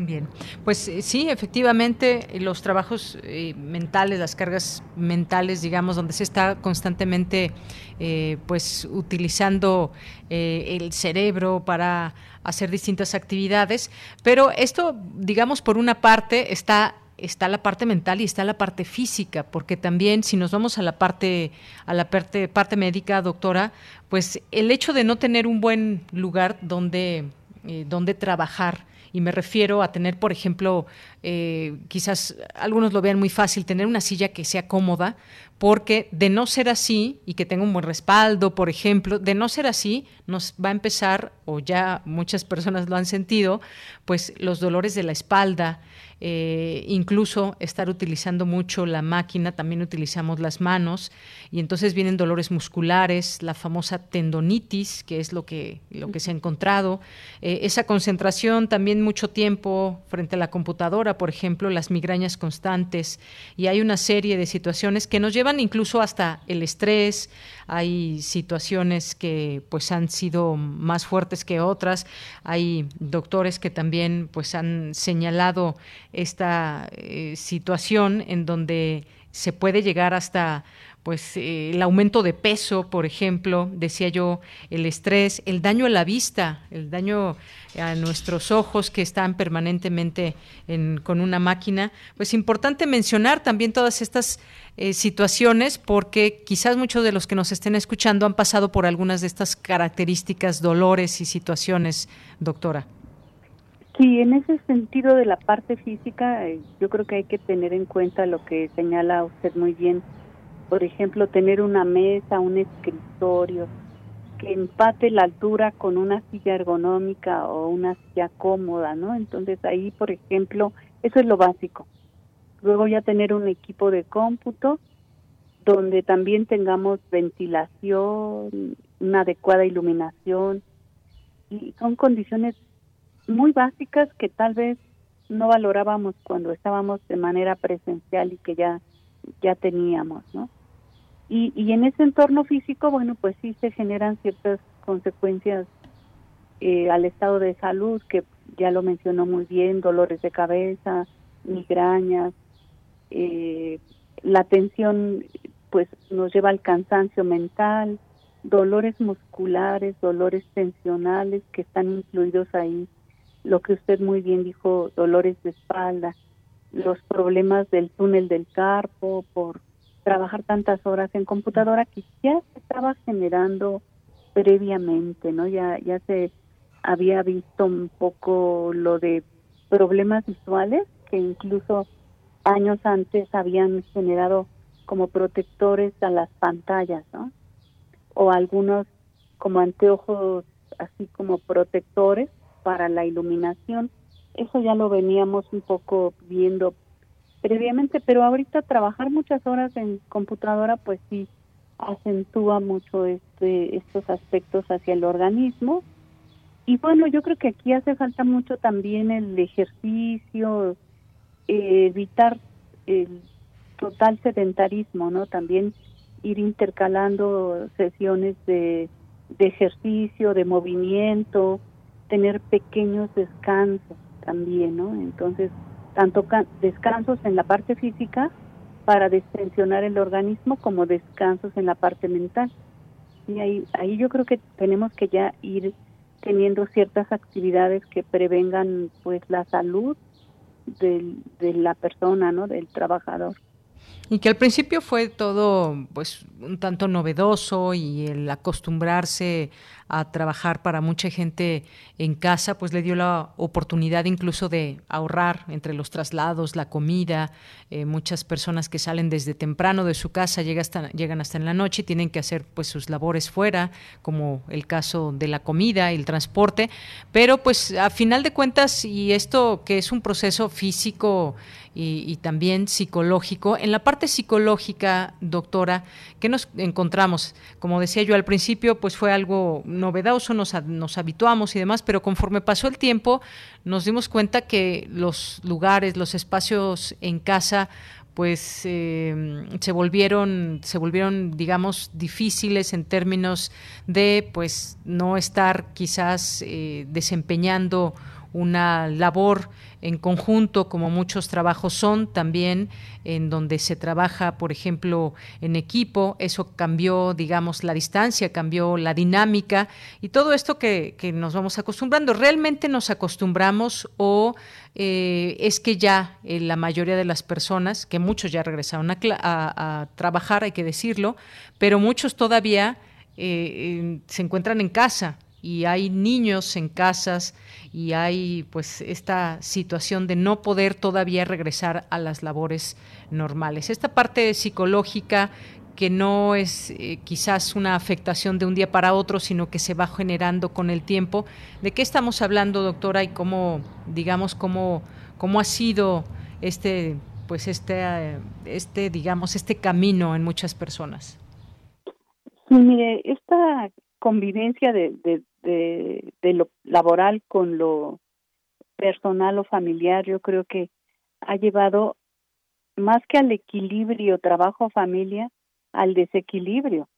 Bien, pues eh, sí, efectivamente, los trabajos eh, mentales, las cargas mentales, digamos, donde se está constantemente, eh, pues, utilizando el cerebro para hacer distintas actividades, pero esto, digamos, por una parte está está la parte mental y está la parte física, porque también si nos vamos a la parte a la parte, parte médica, doctora, pues el hecho de no tener un buen lugar donde donde trabajar Y me refiero a tener, por ejemplo, eh, quizás algunos lo vean muy fácil, tener una silla que sea cómoda, porque de no ser así y que tenga un buen respaldo, por ejemplo, de no ser así, nos va a empezar, o ya muchas personas lo han sentido, pues los dolores de la espalda, eh, incluso estar utilizando mucho la máquina, también utilizamos las manos y entonces vienen dolores musculares, la famosa tendonitis, que es lo que, lo que se ha encontrado, eh, esa concentración también mucho tiempo frente a la computadora, por ejemplo, las migrañas constantes y hay una serie de situaciones que nos llevan incluso hasta el estrés, hay situaciones que pues han sido más fuertes que otras, hay doctores que también pues han señalado esta eh, situación en donde se puede llegar hasta pues eh, el aumento de peso, por ejemplo, decía yo, el estrés, el daño a la vista, el daño a nuestros ojos que están permanentemente con una máquina. Pues importante mencionar también todas estas eh, situaciones porque quizás muchos de los que nos estén escuchando han pasado por algunas de estas características, dolores y situaciones, doctora. Sí, en ese sentido de la parte física, eh, yo creo que hay que tener en cuenta lo que señala usted muy bien. Por ejemplo, tener una mesa, un escritorio, que empate la altura con una silla ergonómica o una silla cómoda, ¿no? Entonces ahí, por ejemplo, eso es lo básico. Luego ya tener un equipo de cómputo donde también tengamos ventilación, una adecuada iluminación y son condiciones muy básicas que tal vez no valorábamos cuando estábamos de manera presencial y que ya ya teníamos, ¿no? Y, y en ese entorno físico, bueno, pues sí se generan ciertas consecuencias eh, al estado de salud, que ya lo mencionó muy bien, dolores de cabeza, migrañas, eh, la tensión pues nos lleva al cansancio mental, dolores musculares, dolores tensionales que están incluidos ahí lo que usted muy bien dijo, dolores de espalda, los problemas del túnel del carpo por trabajar tantas horas en computadora que ya se estaba generando previamente, ¿no? Ya ya se había visto un poco lo de problemas visuales que incluso años antes habían generado como protectores a las pantallas, ¿no? O algunos como anteojos así como protectores para la iluminación. Eso ya lo veníamos un poco viendo previamente, pero ahorita trabajar muchas horas en computadora, pues sí acentúa mucho este, estos aspectos hacia el organismo. Y bueno, yo creo que aquí hace falta mucho también el ejercicio, eh, evitar el total sedentarismo, ¿no? También ir intercalando sesiones de, de ejercicio, de movimiento, tener pequeños descansos también, ¿no? Entonces, tanto descansos en la parte física para destensionar el organismo como descansos en la parte mental. Y ahí, ahí yo creo que tenemos que ya ir teniendo ciertas actividades que prevengan pues la salud del, de la persona, ¿no? Del trabajador. Y que al principio fue todo pues un tanto novedoso y el acostumbrarse a trabajar para mucha gente en casa, pues le dio la oportunidad incluso de ahorrar entre los traslados, la comida. Eh, muchas personas que salen desde temprano de su casa llegan hasta, llegan hasta en la noche y tienen que hacer pues sus labores fuera, como el caso de la comida y el transporte. Pero pues a final de cuentas, y esto que es un proceso físico y, también psicológico. En la parte psicológica, doctora, ¿qué nos encontramos? Como decía yo al principio, pues fue algo novedoso, nos, nos habituamos y demás, pero conforme pasó el tiempo, nos dimos cuenta que los lugares, los espacios en casa, pues eh, se volvieron se volvieron digamos difíciles en términos de pues no estar quizás eh, desempeñando una labor en conjunto, como muchos trabajos son también, en donde se trabaja, por ejemplo, en equipo. Eso cambió, digamos, la distancia, cambió la dinámica y todo esto que, nos vamos acostumbrando. ¿Realmente nos acostumbramos o eh, es que ya eh, la mayoría de las personas, que muchos ya regresaron a, trabajar, hay que decirlo, pero muchos todavía eh, se encuentran en casa? Y hay niños en casas y hay pues esta situación de no poder todavía regresar a las labores normales. Esta parte psicológica que no es eh, quizás una afectación de un día para otro, sino que se va generando con el tiempo. ¿De qué estamos hablando, doctora, y cómo, digamos, cómo, cómo ha sido este, pues este, este, digamos, este camino en muchas personas? Sí, mire, esta convivencia de, de, de, lo laboral con lo personal o familiar, yo creo que ha llevado más que al equilibrio trabajo-familia, al desequilibrio,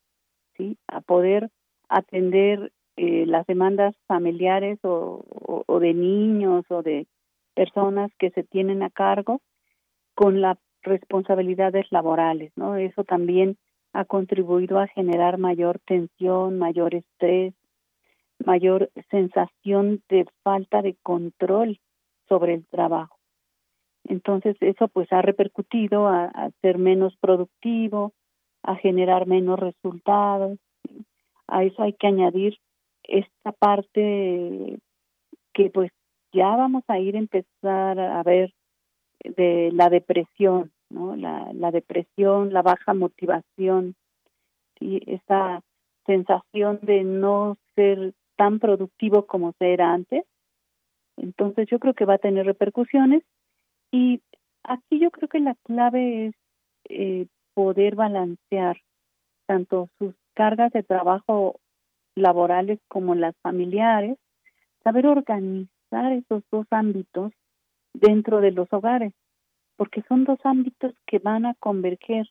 ¿sí? A poder atender eh, las demandas familiares o, o, de niños o de personas que se tienen a cargo con las responsabilidades laborales, ¿no? Eso también ha contribuido a generar mayor tensión, mayor estrés, mayor sensación de falta de control sobre el trabajo. Entonces eso pues ha repercutido a, ser menos productivo, a generar menos resultados. A eso hay que añadir esta parte que pues ya vamos a ir a empezar a ver de la depresión, ¿no? La, depresión, la baja motivación y esa sensación de no ser tan productivo como se era antes. Entonces yo creo que va a tener repercusiones y aquí yo creo que la clave es eh, poder balancear tanto sus cargas de trabajo laborales como las familiares, saber organizar esos dos ámbitos dentro de los hogares, porque son dos ámbitos que van a converger.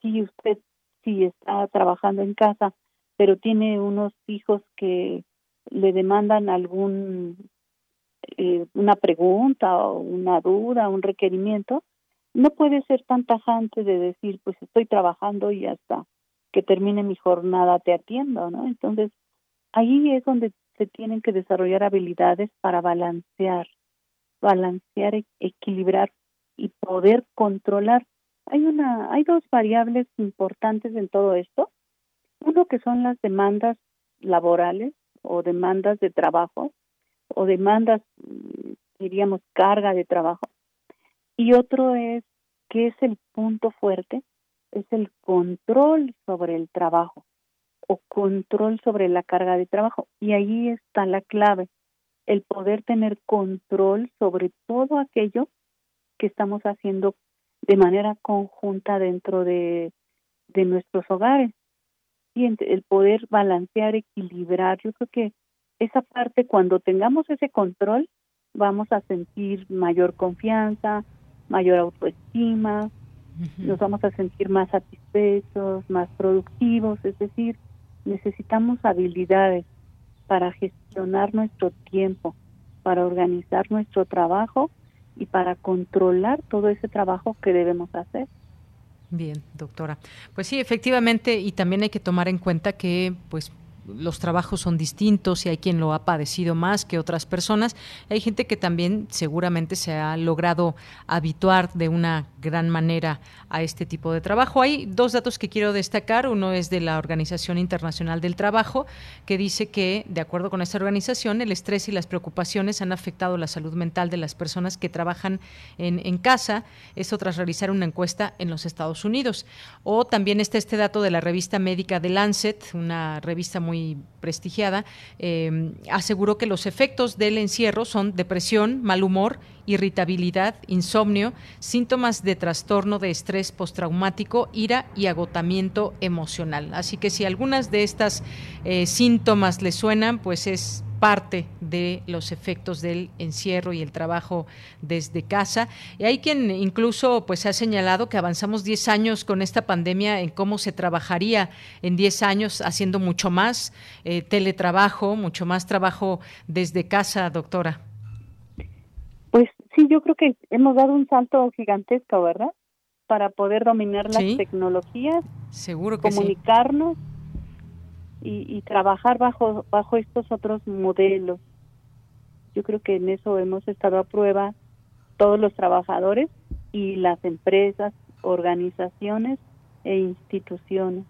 Si usted si está trabajando en casa, pero tiene unos hijos que le demandan algún eh, una pregunta o una duda, un requerimiento, no puede ser tan tajante de decir, pues estoy trabajando y hasta que termine mi jornada te atiendo, ¿no? Entonces, ahí es donde se tienen que desarrollar habilidades para balancear, balancear, e-, equilibrar y poder controlar. Hay una, hay dos variables importantes en todo esto. Uno que son las demandas laborales o demandas de trabajo o demandas, mm, diríamos, carga de trabajo y otro es, ¿qué es el punto fuerte? Es el control sobre el trabajo o control sobre la carga de trabajo. Y ahí está la clave, el poder tener control sobre todo aquello que estamos haciendo de manera conjunta dentro de, de nuestros hogares. Y el poder balancear, equilibrar, yo creo que esa parte, cuando tengamos ese control, vamos a sentir mayor confianza, mayor autoestima, nos vamos a sentir más satisfechos, más productivos, es decir, necesitamos habilidades para gestionar nuestro tiempo, para organizar nuestro trabajo y para controlar todo ese trabajo que debemos hacer. Bien, doctora. Pues sí, efectivamente, y también hay que tomar en cuenta que pues los trabajos son distintos y hay quien lo ha padecido más que otras personas. Hay gente que también seguramente se ha logrado habituar de una gran manera a este tipo de trabajo. Hay dos datos que quiero destacar. Uno es de la Organización Internacional del Trabajo, que dice que, de acuerdo con esta organización, el estrés y las preocupaciones han afectado la salud mental de las personas que trabajan en, casa. Esto tras realizar una encuesta en los Estados Unidos. O también está este dato de la revista médica de Lancet, una revista muy muy prestigiada, eh, aseguró que los efectos del encierro son depresión, mal humor, irritabilidad, insomnio, síntomas de trastorno de estrés postraumático, ira y agotamiento emocional. Así que si algunas de estas eh, síntomas le suenan, pues es parte de los efectos del encierro y el trabajo desde casa. Y hay quien incluso pues ha señalado que avanzamos 10 años con esta pandemia en cómo se trabajaría en 10 años haciendo mucho más eh, teletrabajo, mucho más trabajo desde casa, doctora. Pues sí, yo creo que hemos dado un salto gigantesco, ¿verdad? Para poder dominar las tecnologías, seguro que comunicarnos y, trabajar bajo, bajo estos otros modelos. Yo creo que en eso hemos estado a prueba todos los trabajadores y las empresas, organizaciones e instituciones.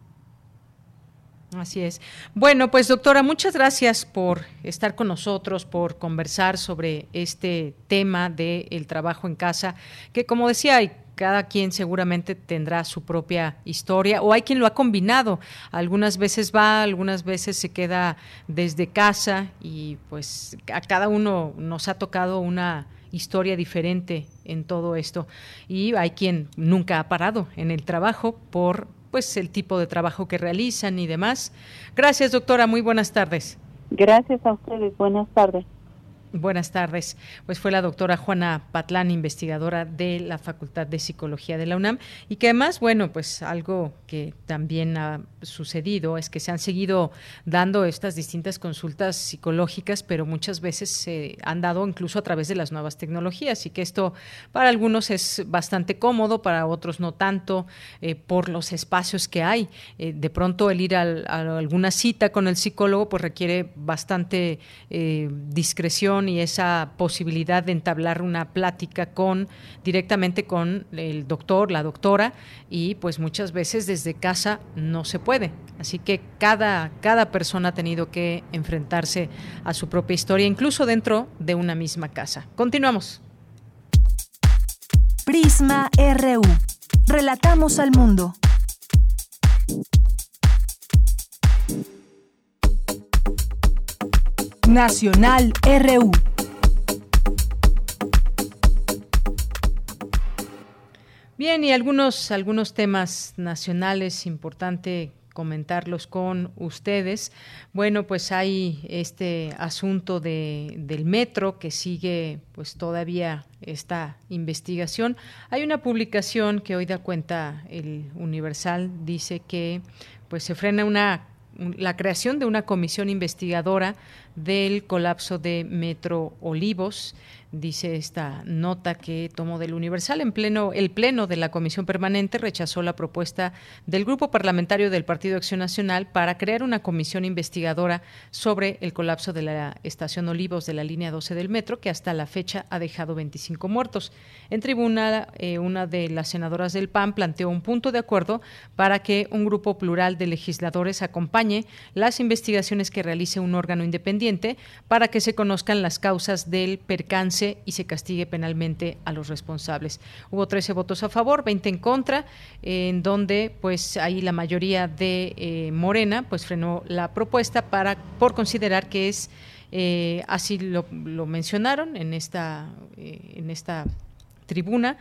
Así es. Bueno, pues doctora, muchas gracias por estar con nosotros, por conversar sobre este tema del trabajo en casa, que como decía, hay cada quien seguramente tendrá su propia historia o hay quien lo ha combinado. Algunas veces va, algunas veces se queda desde casa y pues a cada uno nos ha tocado una historia diferente en todo esto y hay quien nunca ha parado en el trabajo por pues el tipo de trabajo que realizan y demás. Gracias, doctora, muy buenas tardes. Gracias a ustedes, buenas tardes. Buenas tardes. Pues fue la doctora Juana Patlán, investigadora de la Facultad de Psicología de la UNAM, y que además, bueno, pues algo que también ha sucedido es que se han seguido dando estas distintas consultas psicológicas, pero muchas veces se han dado incluso a través de las nuevas tecnologías, y que esto para algunos es bastante cómodo, para otros no tanto, eh, por los espacios que hay. Eh, de pronto el ir a, alguna cita con el psicólogo pues requiere bastante eh, discreción y esa posibilidad de entablar una plática con directamente con el doctor, la doctora y pues muchas veces desde casa no se puede. Así que cada cada persona ha tenido que enfrentarse a su propia historia incluso dentro de una misma casa. Continuamos. Prisma RU. Relatamos al mundo. Nacional RU. Bien, y algunos, algunos temas nacionales importante comentarlos con ustedes. Bueno, pues hay este asunto de, del metro que sigue pues todavía esta investigación. Hay una publicación que hoy da cuenta el Universal, dice que pues se frena una la creación de una comisión investigadora del colapso de Metro Olivos dice esta nota que tomó del Universal. En pleno, el Pleno de la Comisión Permanente rechazó la propuesta del Grupo Parlamentario del Partido Acción Nacional para crear una comisión investigadora sobre el colapso de la estación Olivos de la línea 12 del metro, que hasta la fecha ha dejado 25 muertos. En tribuna, eh, una de las senadoras del PAN planteó un punto de acuerdo para que un grupo plural de legisladores acompañe las investigaciones que realice un órgano independiente para que se conozcan las causas del percance y se castigue penalmente a los responsables. Hubo 13 votos a favor, 20 en contra, en donde pues ahí la mayoría de eh, Morena pues frenó la propuesta para por considerar que es eh, así lo, mencionaron en esta eh, en esta tribuna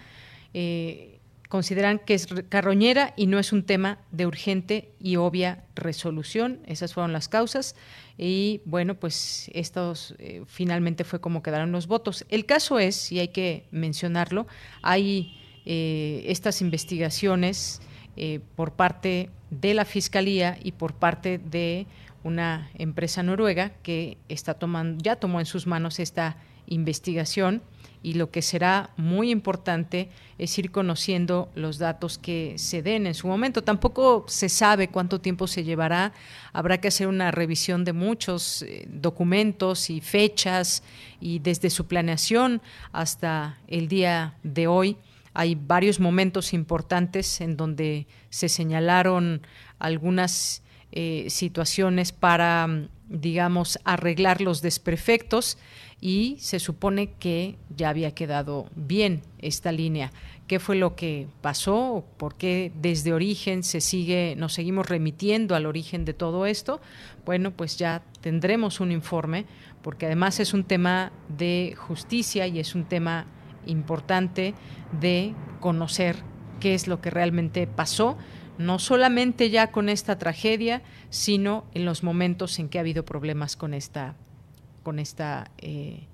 consideran que es carroñera y no es un tema de urgente y obvia resolución. Esas fueron las causas y bueno, pues estos eh, finalmente fue como quedaron los votos. El caso es, y hay que mencionarlo, hay eh, estas investigaciones eh, por parte de la Fiscalía y por parte de una empresa noruega que está tomando, ya tomó en sus manos esta investigación y lo que será muy importante es ir conociendo los datos que se den en su momento. Tampoco se sabe cuánto tiempo se llevará. Habrá que hacer una revisión de muchos eh, documentos y fechas y desde su planeación hasta el día de hoy. Hay varios momentos importantes en donde se señalaron algunas eh, situaciones para, digamos, arreglar los desperfectos y se supone que ya había quedado bien esta línea. ¿Qué fue lo que pasó? ¿Por qué desde origen se sigue, nos seguimos remitiendo al origen de todo esto? Bueno, pues ya tendremos un informe, porque además es un tema de justicia y es un tema importante de conocer qué es lo que realmente pasó, no solamente ya con esta tragedia, sino en los momentos en que ha habido problemas con esta con esta eh,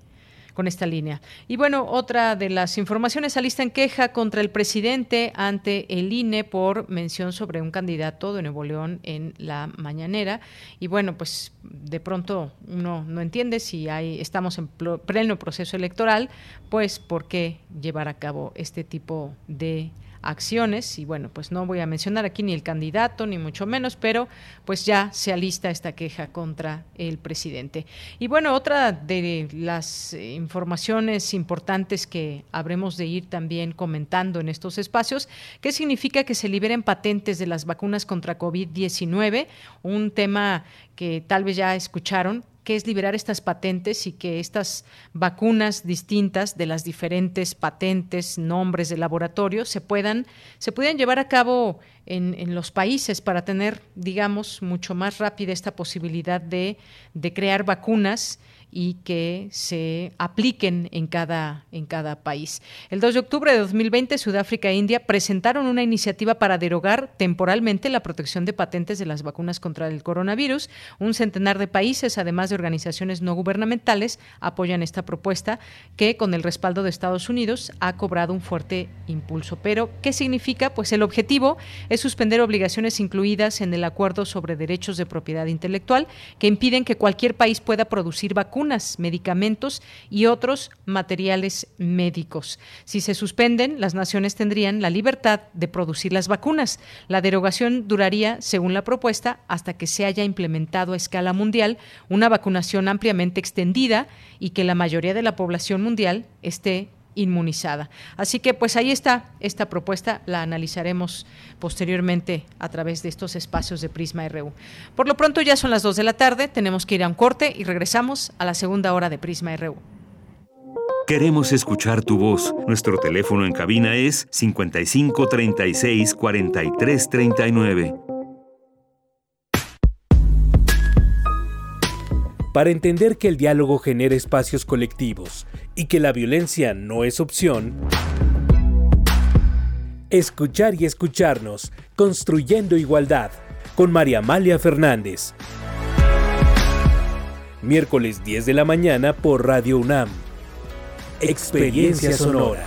con esta línea. Y bueno, otra de las informaciones en queja contra el presidente ante el INE por mención sobre un candidato de Nuevo León en la mañanera. Y bueno, pues de pronto uno no entiende si hay, estamos en pleno proceso electoral, pues por qué llevar a cabo este tipo de acciones y bueno, pues no voy a mencionar aquí ni el candidato ni mucho menos, pero pues ya se alista esta queja contra el presidente. Y bueno, otra de las informaciones importantes que habremos de ir también comentando en estos espacios, ¿qué significa que se liberen patentes de las vacunas contra COVID-19? Un tema que tal vez ya escucharon, que es liberar estas patentes y que estas vacunas distintas de las diferentes patentes, nombres de laboratorio, se puedan, se puedan llevar a cabo en, los países para tener, digamos, mucho más rápida esta posibilidad de, de crear vacunas y que se apliquen en cada, en cada país. El 2 de octubre de 2020, Sudáfrica e India presentaron una iniciativa para derogar temporalmente la protección de patentes de las vacunas contra el coronavirus. Un centenar de países, además de organizaciones no gubernamentales, apoyan esta propuesta que, con el respaldo de Estados Unidos, ha cobrado un fuerte impulso. Pero, ¿qué significa? Pues el objetivo suspender obligaciones incluidas en el Acuerdo sobre Derechos de Propiedad Intelectual que impiden que cualquier país pueda producir vacunas medicamentos y otros materiales médicos. Si se suspenden, las naciones tendrían la libertad de producir las vacunas. La derogación duraría, según la propuesta, hasta que se haya implementado a escala mundial una vacunación ampliamente extendida y que la mayoría de la población mundial esté inmunizada. Así que pues ahí está esta propuesta, la analizaremos posteriormente a través de estos espacios de Prisma RU. Por lo pronto ya son las 2 de la tarde, tenemos que ir a un corte y regresamos a la segunda hora de Prisma RU. Queremos escuchar tu voz. Nuestro teléfono en cabina es 55 36 43 39. Para entender que el diálogo genera espacios colectivos y que la violencia no es opción, escuchar y escucharnos, construyendo igualdad, con María Amalia Fernández. Miércoles 10 de la mañana por Radio UNAM. Experiencia Sonora.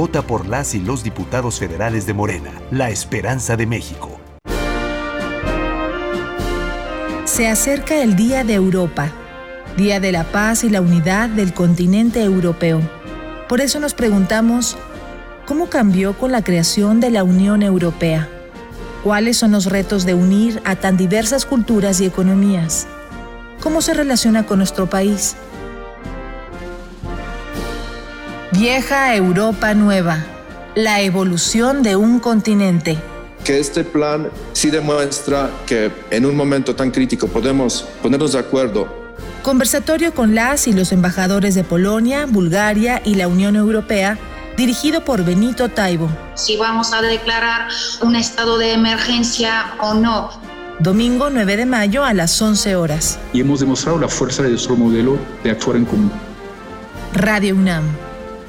Vota por las y los diputados federales de Morena, la esperanza de México. Se acerca el Día de Europa, Día de la Paz y la Unidad del continente europeo. Por eso nos preguntamos, ¿cómo cambió con la creación de la Unión Europea? ¿Cuáles son los retos de unir a tan diversas culturas y economías? ¿Cómo se relaciona con nuestro país? Vieja Europa Nueva, la evolución de un continente que este plan sí demuestra que en un momento tan crítico podemos ponernos de acuerdo. Conversatorio con las y los embajadores de Polonia, Bulgaria y la Unión Europea, dirigido por Benito Taibo. Si vamos a declarar un estado de emergencia o no. Domingo 9 de mayo a las 11 horas. Y hemos demostrado la fuerza de nuestro modelo de actuar en común. Radio UNAM.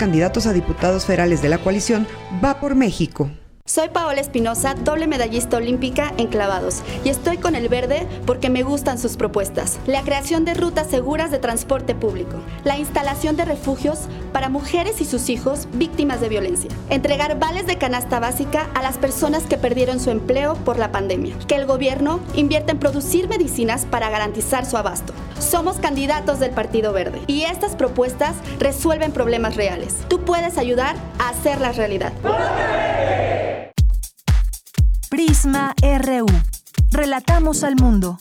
Candidatos a diputados federales de la coalición. Va por México. Soy Paola Espinosa, doble medallista olímpica en clavados, y estoy con el verde porque me gustan sus propuestas. La creación de rutas seguras de transporte público, la instalación de refugios para mujeres y sus hijos víctimas de violencia. Entregar vales de canasta básica a las personas que perdieron su empleo por la pandemia. Que el gobierno invierta en producir medicinas para garantizar su abasto. Somos candidatos del Partido Verde y estas propuestas resuelven problemas reales. Tú puedes ayudar a hacerlas realidad. Prisma RU. Relatamos al mundo.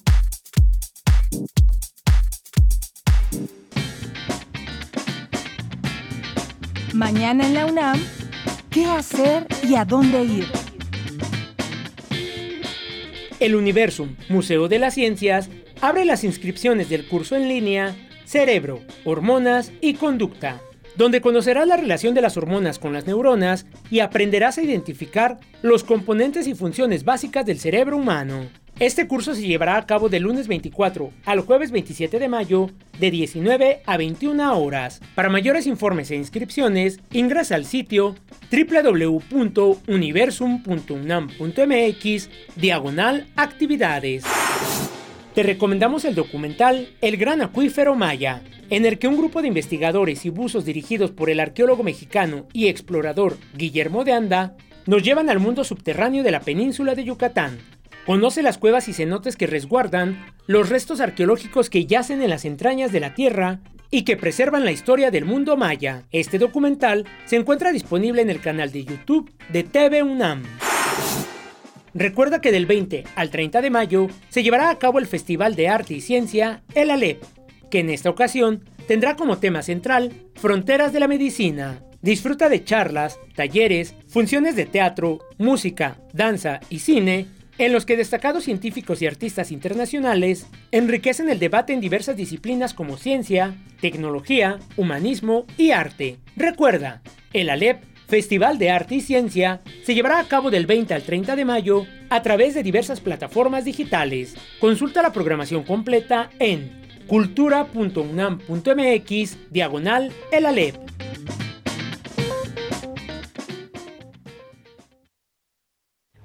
Mañana en la UNAM, ¿qué hacer y a dónde ir? El Universum, Museo de las Ciencias, abre las inscripciones del curso en línea Cerebro, Hormonas y Conducta, donde conocerás la relación de las hormonas con las neuronas y aprenderás a identificar los componentes y funciones básicas del cerebro humano. Este curso se llevará a cabo del lunes 24 al jueves 27 de mayo de 19 a 21 horas. Para mayores informes e inscripciones, ingresa al sitio www.universum.unam.mx diagonal actividades. Te recomendamos el documental El Gran Acuífero Maya, en el que un grupo de investigadores y buzos dirigidos por el arqueólogo mexicano y explorador Guillermo de Anda nos llevan al mundo subterráneo de la península de Yucatán Conoce las cuevas y cenotes que resguardan los restos arqueológicos que yacen en las entrañas de la Tierra y que preservan la historia del mundo maya. Este documental se encuentra disponible en el canal de YouTube de TV UNAM. Recuerda que del 20 al 30 de mayo se llevará a cabo el Festival de Arte y Ciencia El Alep, que en esta ocasión tendrá como tema central Fronteras de la Medicina. Disfruta de charlas, talleres, funciones de teatro, música, danza y cine en los que destacados científicos y artistas internacionales enriquecen el debate en diversas disciplinas como ciencia, tecnología, humanismo y arte. Recuerda, el ALEP, Festival de Arte y Ciencia, se llevará a cabo del 20 al 30 de mayo a través de diversas plataformas digitales. Consulta la programación completa en cultura.unam.mx diagonal el ALEP.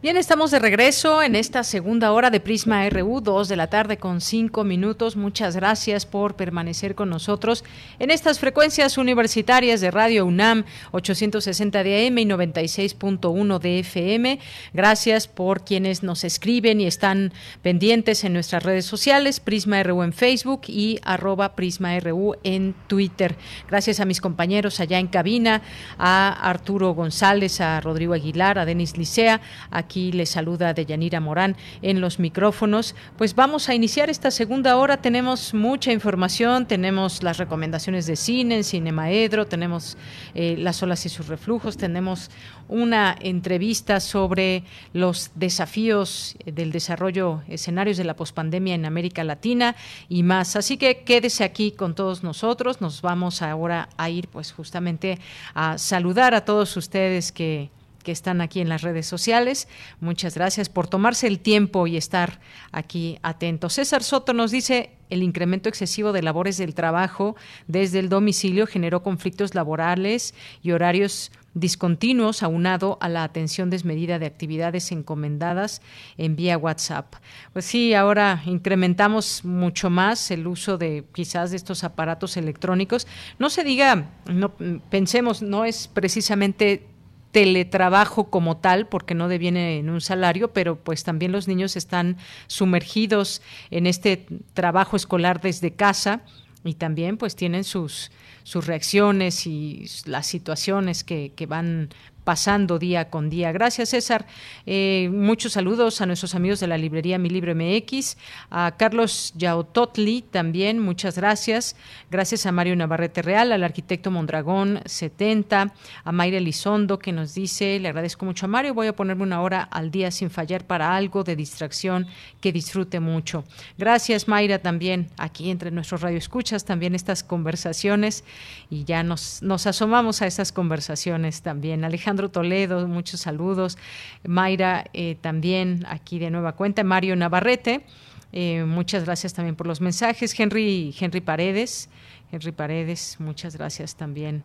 Bien, estamos de regreso en esta segunda hora de Prisma RU, 2 de la tarde con 5 minutos. Muchas gracias por permanecer con nosotros en estas frecuencias universitarias de Radio UNAM, 860 de AM y 96.1 de FM. Gracias por quienes nos escriben y están pendientes en nuestras redes sociales, Prisma RU en Facebook y arroba Prisma RU en Twitter. Gracias a mis compañeros allá en cabina, a Arturo González, a Rodrigo Aguilar, a Denis Licea, aquí Aquí le saluda Deyanira Morán en los micrófonos. Pues vamos a iniciar esta segunda hora. Tenemos mucha información, tenemos las recomendaciones de cine en Cinemaedro, tenemos eh, las olas y sus reflujos, tenemos una entrevista sobre los desafíos del desarrollo, escenarios de la pospandemia en América Latina y más. Así que quédese aquí con todos nosotros. Nos vamos ahora a ir pues justamente a saludar a todos ustedes que que están aquí en las redes sociales. Muchas gracias por tomarse el tiempo y estar aquí atentos. César Soto nos dice, el incremento excesivo de labores del trabajo desde el domicilio generó conflictos laborales y horarios discontinuos aunado a la atención desmedida de actividades encomendadas en vía WhatsApp. Pues sí, ahora incrementamos mucho más el uso de quizás de estos aparatos electrónicos. No se diga, no pensemos, no es precisamente teletrabajo como tal, porque no deviene en un salario, pero pues también los niños están sumergidos en este trabajo escolar desde casa y también pues tienen sus, sus reacciones y las situaciones que, que van pasando día con día. Gracias, César. Eh, muchos saludos a nuestros amigos de la librería Mi Libre MX, a Carlos Yautotli también, muchas gracias. Gracias a Mario Navarrete Real, al arquitecto Mondragón 70, a Mayra Elizondo que nos dice, le agradezco mucho a Mario, voy a ponerme una hora al día sin fallar para algo de distracción que disfrute mucho. Gracias, Mayra, también aquí entre nuestros radioescuchas, también estas conversaciones y ya nos, nos asomamos a esas conversaciones también. Alejandro Alejandro Toledo, muchos saludos. Mayra eh, también aquí de nueva cuenta. Mario Navarrete, eh, muchas gracias también por los mensajes. Henry, Henry Paredes, Henry Paredes, muchas gracias también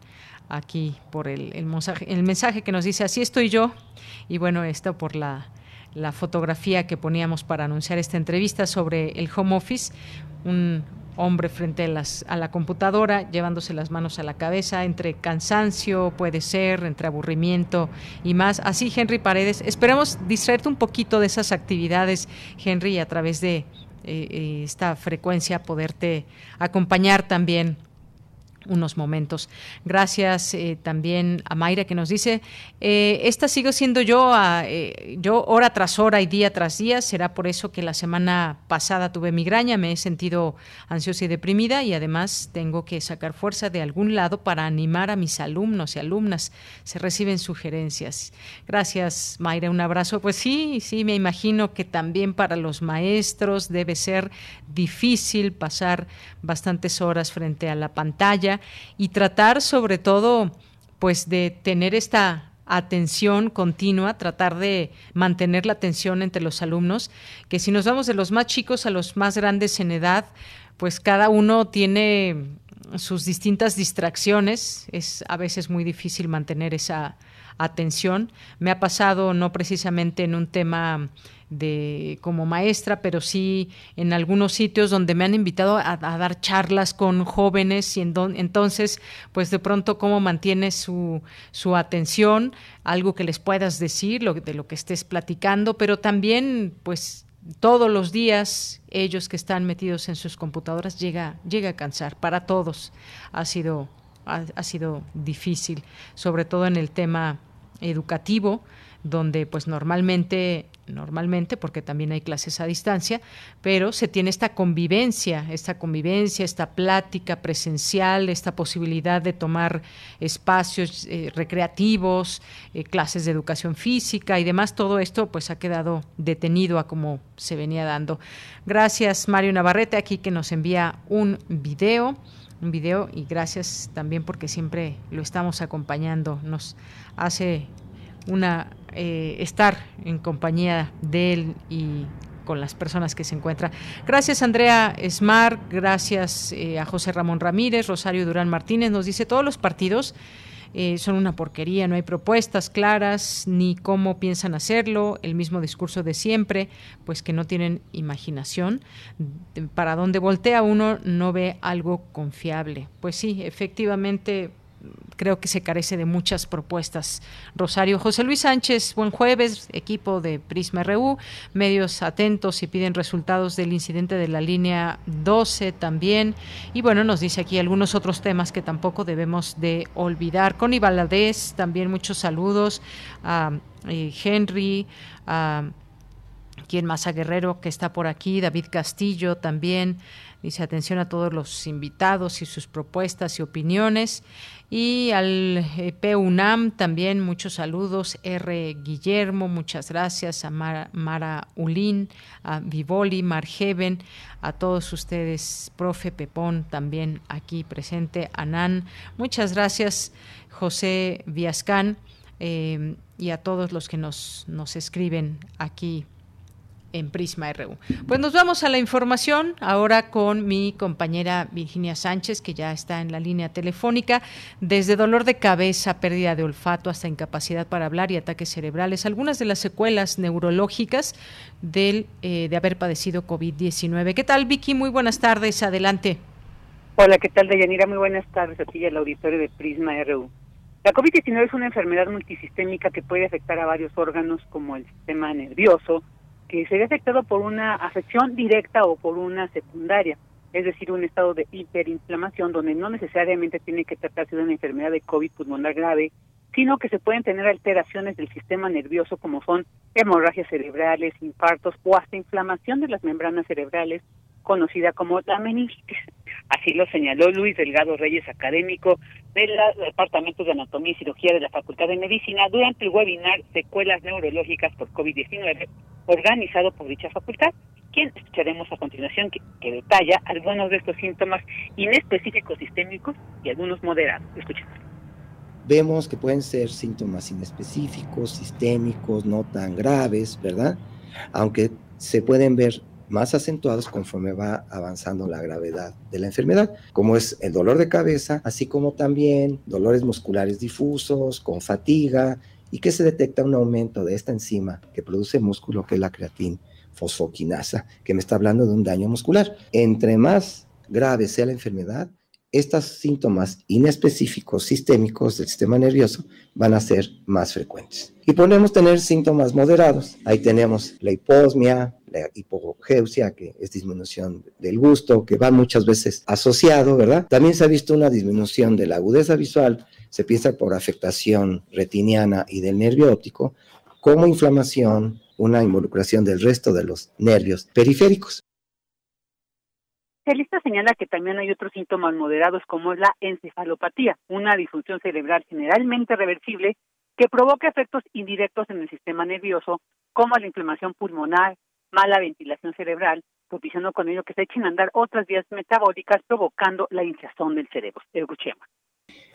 aquí por el, mensaje, el mensaje que nos dice, así estoy yo. Y bueno, esto por la, la fotografía que poníamos para anunciar esta entrevista sobre el home office. Un, hombre frente a, las, a la computadora, llevándose las manos a la cabeza, entre cansancio, puede ser, entre aburrimiento y más. Así, Henry Paredes, esperamos distraerte un poquito de esas actividades, Henry, a través de eh, esta frecuencia poderte acompañar también unos momentos. Gracias eh, también a Mayra que nos dice, eh, esta sigo siendo yo, eh, yo hora tras hora y día tras día, será por eso que la semana pasada tuve migraña, me he sentido ansiosa y deprimida y además tengo que sacar fuerza de algún lado para animar a mis alumnos y alumnas. Se reciben sugerencias. Gracias Mayra, un abrazo. Pues sí, sí, me imagino que también para los maestros debe ser difícil pasar bastantes horas frente a la pantalla y tratar sobre todo pues de tener esta atención continua, tratar de mantener la atención entre los alumnos, que si nos vamos de los más chicos a los más grandes en edad, pues cada uno tiene sus distintas distracciones, es a veces muy difícil mantener esa atención. Me ha pasado no precisamente en un tema de como maestra, pero sí en algunos sitios donde me han invitado a, dar charlas con jóvenes y entonces, pues de pronto cómo mantienes su, su atención, algo que les puedas decir lo, de lo que estés platicando, pero también pues todos los días ellos que están metidos en sus computadoras llega, llega a cansar. Para todos ha sido, ha sido difícil, sobre todo en el tema educativo donde pues normalmente normalmente porque también hay clases a distancia, pero se tiene esta convivencia, esta convivencia, esta plática presencial, esta posibilidad de tomar espacios eh, recreativos, eh, clases de educación física y demás, todo esto pues ha quedado detenido a como se venía dando. Gracias Mario Navarrete aquí que nos envía un video un video y gracias también porque siempre lo estamos acompañando, nos hace una eh, estar en compañía de él y con las personas que se encuentra. Gracias Andrea Smart, gracias eh, a José Ramón Ramírez, Rosario Durán Martínez, nos dice todos los partidos eh, son una porquería, no hay propuestas claras ni cómo piensan hacerlo, el mismo discurso de siempre, pues que no tienen imaginación. Para donde voltea uno no ve algo confiable. Pues sí, efectivamente creo que se carece de muchas propuestas. Rosario José Luis Sánchez, buen jueves, equipo de Prisma RU, medios atentos y piden resultados del incidente de la línea 12 también. Y bueno, nos dice aquí algunos otros temas que tampoco debemos de olvidar. Con Valadez, también muchos saludos a eh, Henry, a quien más a Guerrero que está por aquí, David Castillo también. Dice atención a todos los invitados y sus propuestas y opiniones. Y al eh, PUNAM también muchos saludos. R. Guillermo, muchas gracias. A Mara, Ulín, a Vivoli, Margeven, a todos ustedes. Profe Pepón también aquí presente. Anán, muchas gracias. José Viascán eh, y a todos los que nos, nos escriben aquí en Prisma RU. Pues nos vamos a la información ahora con mi compañera Virginia Sánchez, que ya está en la línea telefónica, desde dolor de cabeza, pérdida de olfato hasta incapacidad para hablar y ataques cerebrales, algunas de las secuelas neurológicas del, eh, de haber padecido COVID-19. ¿Qué tal, Vicky? Muy buenas tardes, adelante. Hola, ¿qué tal, Deyanira? Muy buenas tardes a ti y al auditorio de Prisma RU. La COVID-19 es una enfermedad multisistémica que puede afectar a varios órganos como el sistema nervioso, que se afectado por una afección directa o por una secundaria, es decir, un estado de hiperinflamación donde no necesariamente tiene que tratarse de una enfermedad de COVID pulmonar grave, sino que se pueden tener alteraciones del sistema nervioso como son hemorragias cerebrales, infartos o hasta inflamación de las membranas cerebrales, conocida como la meningitis. Así lo señaló Luis Delgado Reyes, académico del Departamento de Anatomía y Cirugía de la Facultad de Medicina, durante el webinar Secuelas Neurológicas por COVID-19, organizado por dicha facultad, quien escucharemos a continuación que, detalla algunos de estos síntomas inespecíficos sistémicos y algunos moderados. Escuchemos. Vemos que pueden ser síntomas inespecíficos, sistémicos, no tan graves, ¿verdad? Aunque se pueden ver más acentuados conforme va avanzando la gravedad de la enfermedad, como es el dolor de cabeza, así como también dolores musculares difusos, con fatiga, y que se detecta un aumento de esta enzima que produce músculo, que es la creatina fosfoquinasa, que me está hablando de un daño muscular. Entre más grave sea la enfermedad, estos síntomas inespecíficos sistémicos del sistema nervioso van a ser más frecuentes. Y podemos tener síntomas moderados. Ahí tenemos la hiposmia, la hipogeusia, que es disminución del gusto, que va muchas veces asociado, ¿verdad? También se ha visto una disminución de la agudeza visual, se piensa por afectación retiniana y del nervio óptico, como inflamación, una involucración del resto de los nervios periféricos especialista señala que también hay otros síntomas moderados como es la encefalopatía, una disfunción cerebral generalmente reversible que provoca efectos indirectos en el sistema nervioso como la inflamación pulmonar, mala ventilación cerebral, propiciando con ello que se echen a andar otras vías metabólicas provocando la hinchazón del cerebro. Escuchemos.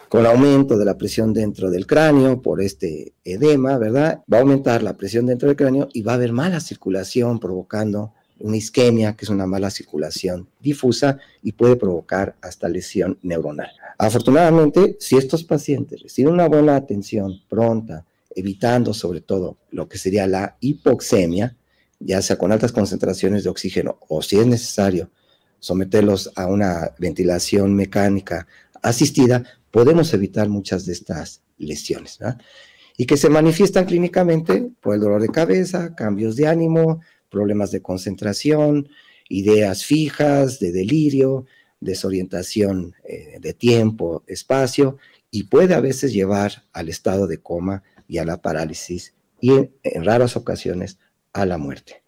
Con aumento de la presión dentro del cráneo por este edema, ¿verdad? Va a aumentar la presión dentro del cráneo y va a haber mala circulación provocando una isquemia, que es una mala circulación difusa y puede provocar hasta lesión neuronal. Afortunadamente, si estos pacientes reciben una buena atención pronta, evitando sobre todo lo que sería la hipoxemia, ya sea con altas concentraciones de oxígeno o si es necesario someterlos a una ventilación mecánica asistida, podemos evitar muchas de estas lesiones. Y que se manifiestan clínicamente por el dolor de cabeza, cambios de ánimo, problemas de concentración, ideas fijas, de delirio, desorientación eh, de tiempo, espacio, y puede a veces llevar al estado de coma y a la parálisis y en, raras ocasiones a la muerte.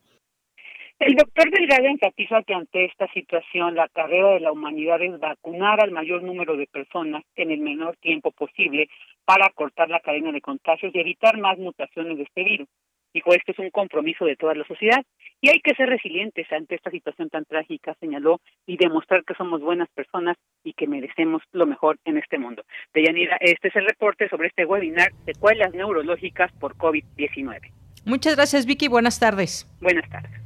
El doctor Delgado enfatiza que ante esta situación la carrera de la humanidad es vacunar al mayor número de personas en el menor tiempo posible para cortar la cadena de contagios y evitar más mutaciones de este virus. Dijo, esto es un compromiso de toda la sociedad y hay que ser resilientes ante esta situación tan trágica, señaló, y demostrar que somos buenas personas y que merecemos lo mejor en este mundo. Deyanira, este es el reporte sobre este webinar, secuelas neurológicas por COVID-19. Muchas gracias, Vicky. Buenas tardes. Buenas tardes.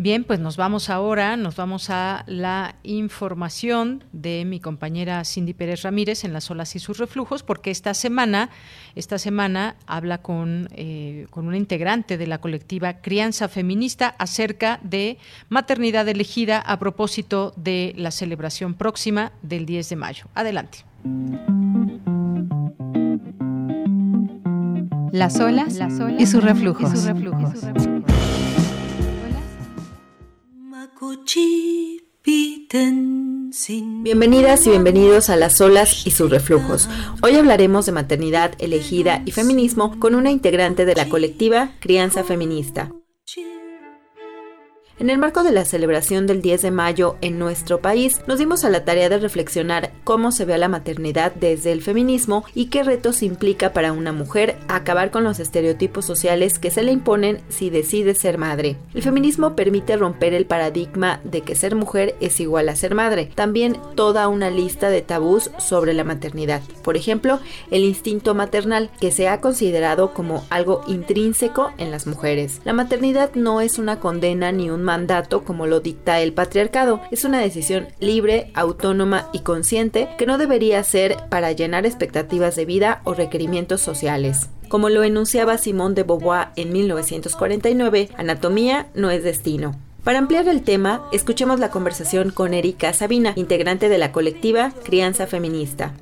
Bien, pues nos vamos ahora, nos vamos a la información de mi compañera Cindy Pérez Ramírez en las olas y sus reflujos, porque esta semana, esta semana habla con, eh, con una integrante de la colectiva Crianza Feminista acerca de maternidad elegida a propósito de la celebración próxima del 10 de mayo. Adelante. Las olas, y sus reflujos. Y sus reflujos. Bienvenidas y bienvenidos a Las olas y sus reflujos. Hoy hablaremos de maternidad elegida y feminismo con una integrante de la colectiva Crianza Feminista. En el marco de la celebración del 10 de mayo en nuestro país, nos dimos a la tarea de reflexionar cómo se ve a la maternidad desde el feminismo y qué retos implica para una mujer acabar con los estereotipos sociales que se le imponen si decide ser madre. El feminismo permite romper el paradigma de que ser mujer es igual a ser madre. También toda una lista de tabús sobre la maternidad. Por ejemplo, el instinto maternal, que se ha considerado como algo intrínseco en las mujeres. La maternidad no es una condena ni un mandato como lo dicta el patriarcado. Es una decisión libre, autónoma y consciente que no debería ser para llenar expectativas de vida o requerimientos sociales. Como lo enunciaba Simone de Beauvoir en 1949, anatomía no es destino. Para ampliar el tema, escuchemos la conversación con Erika Sabina, integrante de la colectiva Crianza Feminista.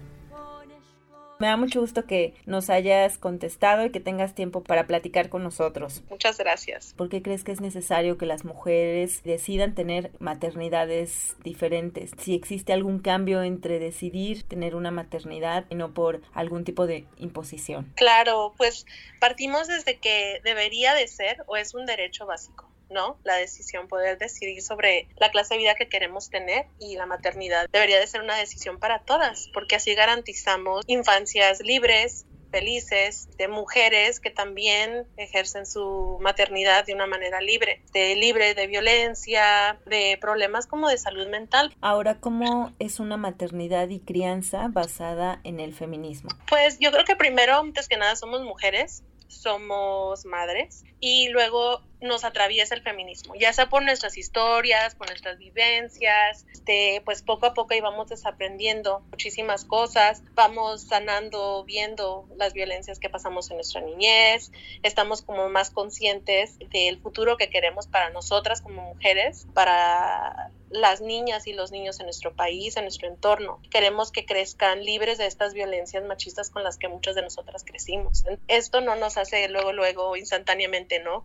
Me da mucho gusto que nos hayas contestado y que tengas tiempo para platicar con nosotros. Muchas gracias. ¿Por qué crees que es necesario que las mujeres decidan tener maternidades diferentes? Si existe algún cambio entre decidir tener una maternidad y no por algún tipo de imposición. Claro, pues partimos desde que debería de ser o es un derecho básico. ¿No? La decisión, poder decidir sobre la clase de vida que queremos tener y la maternidad debería de ser una decisión para todas, porque así garantizamos infancias libres, felices, de mujeres que también ejercen su maternidad de una manera libre, de libre de violencia, de problemas como de salud mental. Ahora, ¿cómo es una maternidad y crianza basada en el feminismo? Pues yo creo que primero, antes que nada, somos mujeres, somos madres y luego nos atraviesa el feminismo, ya sea por nuestras historias, por nuestras vivencias, este, pues poco a poco íbamos desaprendiendo muchísimas cosas, vamos sanando, viendo las violencias que pasamos en nuestra niñez, estamos como más conscientes del futuro que queremos para nosotras como mujeres, para las niñas y los niños en nuestro país, en nuestro entorno. Queremos que crezcan libres de estas violencias machistas con las que muchas de nosotras crecimos. Esto no nos hace luego, luego, instantáneamente, ¿no?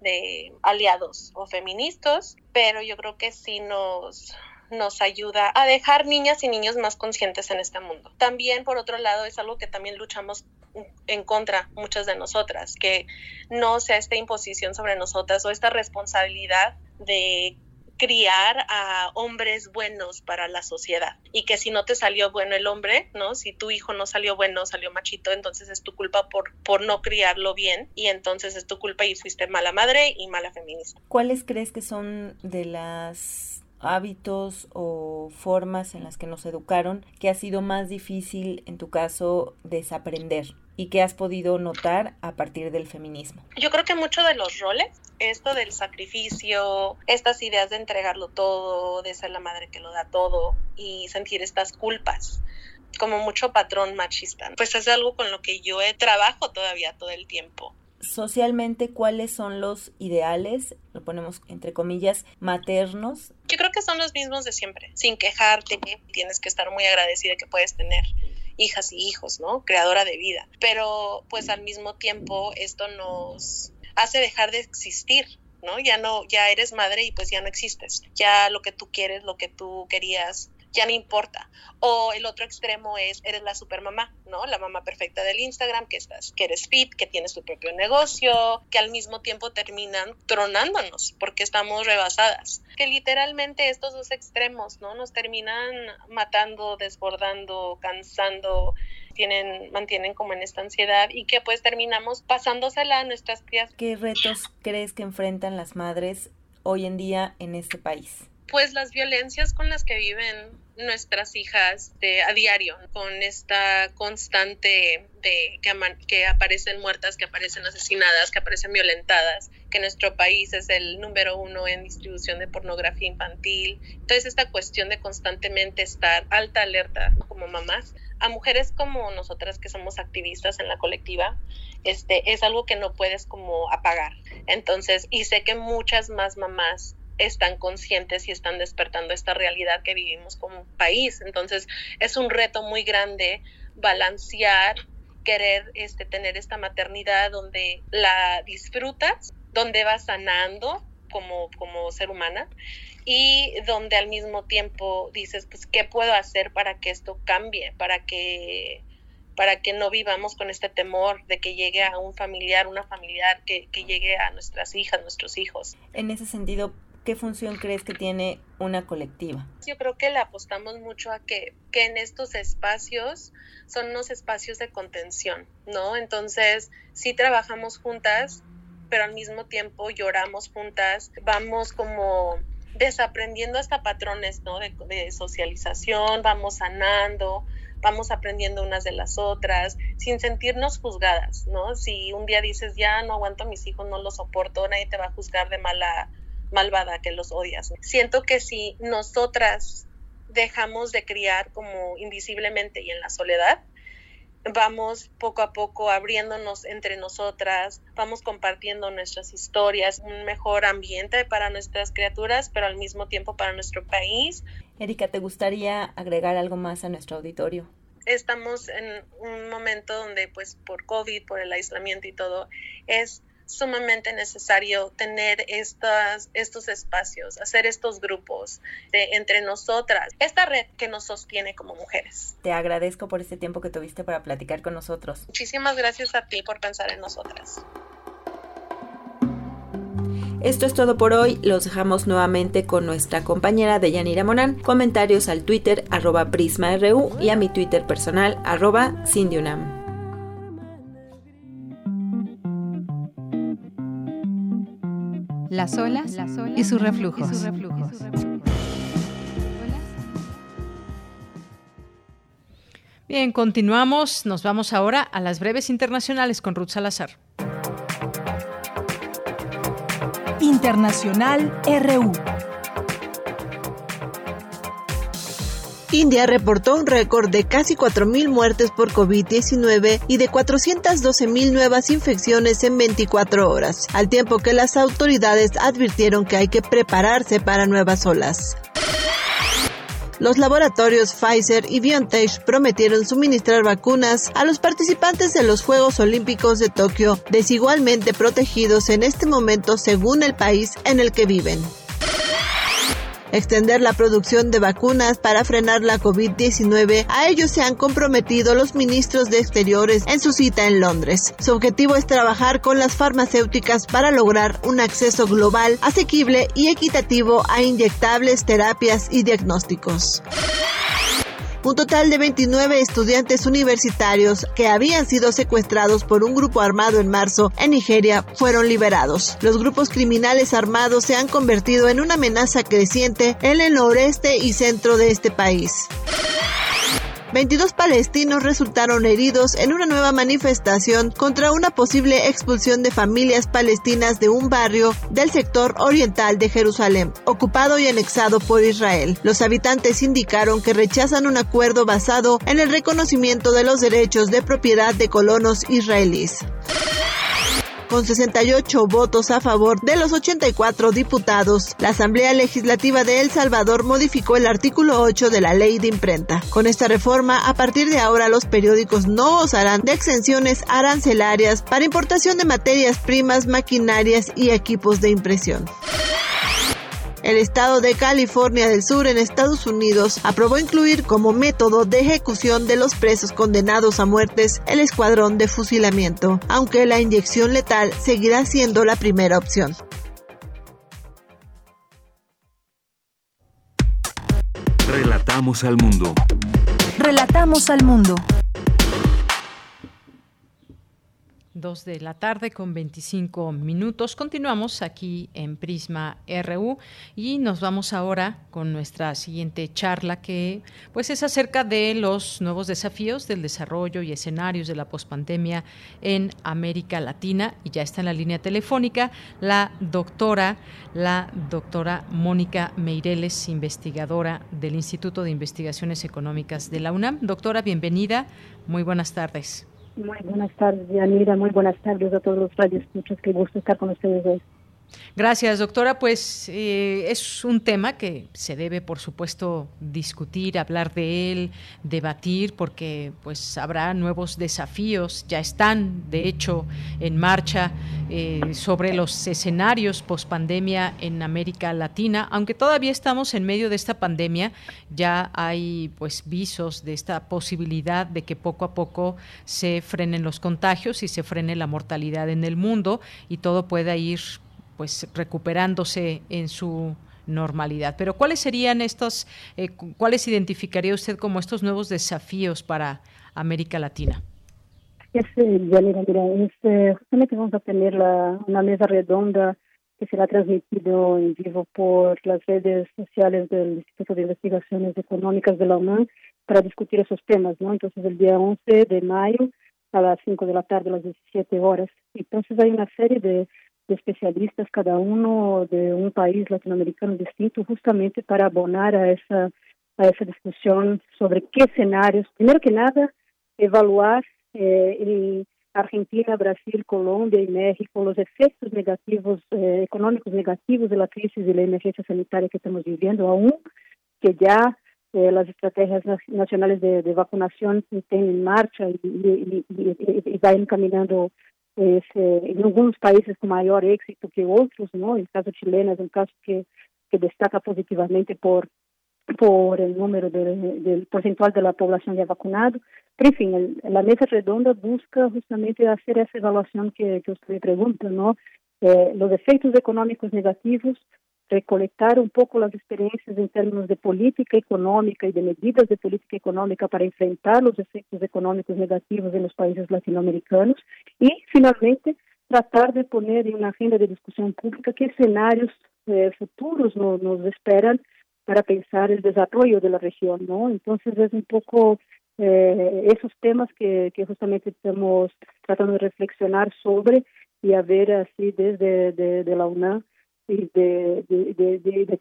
De aliados o feministas, pero yo creo que sí nos nos ayuda a dejar niñas y niños más conscientes en este mundo. También, por otro lado, es algo que también luchamos en contra muchas de nosotras, que no sea esta imposición sobre nosotras o esta responsabilidad de criar a hombres buenos para la sociedad y que si no te salió bueno el hombre, ¿no? Si tu hijo no salió bueno, salió machito, entonces es tu culpa por, por no criarlo bien y entonces es tu culpa y fuiste mala madre y mala feminista. ¿Cuáles crees que son de las hábitos o formas en las que nos educaron que ha sido más difícil en tu caso desaprender? Y qué has podido notar a partir del feminismo? Yo creo que mucho de los roles, esto del sacrificio, estas ideas de entregarlo todo, de ser la madre que lo da todo y sentir estas culpas como mucho patrón machista. Pues es algo con lo que yo trabajo todavía todo el tiempo. Socialmente, ¿cuáles son los ideales, lo ponemos entre comillas, maternos? Yo creo que son los mismos de siempre, sin quejarte, tienes que estar muy agradecida que puedes tener hijas y hijos, ¿no? Creadora de vida. Pero pues al mismo tiempo esto nos hace dejar de existir, ¿no? Ya no, ya eres madre y pues ya no existes. Ya lo que tú quieres, lo que tú querías, ya no importa. O el otro extremo es, eres la supermamá, ¿no? La mamá perfecta del Instagram, que estás, que eres fit, que tienes tu propio negocio, que al mismo tiempo terminan tronándonos porque estamos rebasadas. Que literalmente estos dos extremos, ¿no? Nos terminan matando, desbordando, cansando, tienen, mantienen como en esta ansiedad y que pues terminamos pasándosela a nuestras crías. ¿Qué retos crees que enfrentan las madres hoy en día en este país? pues las violencias con las que viven nuestras hijas de, a diario, con esta constante de que, que aparecen muertas, que aparecen asesinadas, que aparecen violentadas, que nuestro país es el número uno en distribución de pornografía infantil. Entonces esta cuestión de constantemente estar alta alerta como mamás, a mujeres como nosotras que somos activistas en la colectiva, este, es algo que no puedes como apagar. Entonces, y sé que muchas más mamás están conscientes y están despertando esta realidad que vivimos como país. Entonces es un reto muy grande balancear, querer este, tener esta maternidad donde la disfrutas, donde vas sanando como, como ser humana y donde al mismo tiempo dices, pues, ¿qué puedo hacer para que esto cambie? Para que para que no vivamos con este temor de que llegue a un familiar, una familiar, que, que llegue a nuestras hijas, nuestros hijos. En ese sentido, ¿qué función crees que tiene una colectiva? Yo creo que le apostamos mucho a que, que en estos espacios son unos espacios de contención, ¿no? Entonces, sí trabajamos juntas, pero al mismo tiempo lloramos juntas, vamos como desaprendiendo hasta patrones, ¿no? De, de socialización, vamos sanando, vamos aprendiendo unas de las otras, sin sentirnos juzgadas, ¿no? Si un día dices, ya no aguanto a mis hijos, no los soporto, nadie te va a juzgar de mala malvada que los odias. Siento que si nosotras dejamos de criar como invisiblemente y en la soledad, vamos poco a poco abriéndonos entre nosotras, vamos compartiendo nuestras historias, un mejor ambiente para nuestras criaturas, pero al mismo tiempo para nuestro país. Erika, ¿te gustaría agregar algo más a nuestro auditorio? Estamos en un momento donde pues por COVID, por el aislamiento y todo, es sumamente necesario tener estas, estos espacios, hacer estos grupos de, entre nosotras, esta red que nos sostiene como mujeres. Te agradezco por este tiempo que tuviste para platicar con nosotros. Muchísimas gracias a ti por pensar en nosotras. Esto es todo por hoy, los dejamos nuevamente con nuestra compañera Deyanira Morán, comentarios al Twitter arroba PrismaRU y a mi Twitter personal arroba Cindyunam. Las olas, y sus reflujos. Bien, continuamos. Nos vamos ahora a las breves internacionales con Ruth Salazar. Internacional RU. India reportó un récord de casi 4.000 muertes por COVID-19 y de 412.000 nuevas infecciones en 24 horas, al tiempo que las autoridades advirtieron que hay que prepararse para nuevas olas. Los laboratorios Pfizer y BioNTech prometieron suministrar vacunas a los participantes de los Juegos Olímpicos de Tokio, desigualmente protegidos en este momento según el país en el que viven extender la producción de vacunas para frenar la COVID-19. A ello se han comprometido los ministros de Exteriores en su cita en Londres. Su objetivo es trabajar con las farmacéuticas para lograr un acceso global, asequible y equitativo a inyectables, terapias y diagnósticos. Un total de 29 estudiantes universitarios que habían sido secuestrados por un grupo armado en marzo en Nigeria fueron liberados. Los grupos criminales armados se han convertido en una amenaza creciente en el noreste y centro de este país. 22 palestinos resultaron heridos en una nueva manifestación contra una posible expulsión de familias palestinas de un barrio del sector oriental de Jerusalén, ocupado y anexado por Israel. Los habitantes indicaron que rechazan un acuerdo basado en el reconocimiento de los derechos de propiedad de colonos israelíes con 68 votos a favor de los 84 diputados. La Asamblea Legislativa de El Salvador modificó el artículo 8 de la ley de imprenta. Con esta reforma, a partir de ahora los periódicos no gozarán de exenciones arancelarias para importación de materias primas, maquinarias y equipos de impresión. El estado de California del Sur en Estados Unidos aprobó incluir como método de ejecución de los presos condenados a muertes el escuadrón de fusilamiento, aunque la inyección letal seguirá siendo la primera opción. Relatamos al mundo. Relatamos al mundo. Dos de la tarde con 25 minutos. Continuamos aquí en Prisma RU y nos vamos ahora con nuestra siguiente charla que pues es acerca de los nuevos desafíos del desarrollo y escenarios de la pospandemia en América Latina y ya está en la línea telefónica la doctora la doctora Mónica Meireles, investigadora del Instituto de Investigaciones Económicas de la UNAM. Doctora, bienvenida. Muy buenas tardes. Muy buenas tardes, Yanira. Muy buenas tardes a todos los radios. Muchas que gusto estar con ustedes hoy. Gracias, doctora. Pues eh, es un tema que se debe, por supuesto, discutir, hablar de él, debatir, porque pues habrá nuevos desafíos, ya están, de hecho, en marcha eh, sobre los escenarios pospandemia en América Latina. Aunque todavía estamos en medio de esta pandemia, ya hay pues visos de esta posibilidad de que poco a poco se frenen los contagios y se frene la mortalidad en el mundo y todo pueda ir pues recuperándose en su normalidad. Pero ¿cuáles serían estos, eh, cuáles identificaría usted como estos nuevos desafíos para América Latina? Es, Yanira, mira, este, justamente vamos a tener la, una mesa redonda que será transmitido en vivo por las redes sociales del Instituto de Investigaciones Económicas de la UNAM para discutir esos temas, ¿no? Entonces, el día 11 de mayo a las 5 de la tarde, a las 17 horas. Entonces, hay una serie de de especialistas, cada uno de un país latinoamericano distinto, justamente para abonar a esa, a esa discusión sobre qué escenarios, primero que nada, evaluar eh, en Argentina, Brasil, Colombia y México los efectos negativos, eh, económicos negativos de la crisis y la emergencia sanitaria que estamos viviendo, aún que ya eh, las estrategias nacionales de, vacunación estén en marcha y, y, y, y vayan caminando pues, eh, en algunos países con mayor éxito que otros, ¿no? El caso chileno es un caso que, que destaca positivamente por por el número del porcentual de la población ya vacunado. Pero, en fin, la mesa redonda busca justamente hacer esa evaluación que, que usted me pregunta, ¿no? Eh, los efectos económicos negativos recolectar un poco las experiencias en términos de política económica y de medidas de política económica para enfrentar los efectos económicos negativos en los países latinoamericanos y, finalmente, tratar de poner en una agenda de discusión pública qué escenarios eh, futuros nos esperan para pensar el desarrollo de la región, ¿no? Entonces es un poco eh, esos temas que, justamente estamos tratando de reflexionar sobre y a ver así desde de, de la UNAM y de, de, de, de,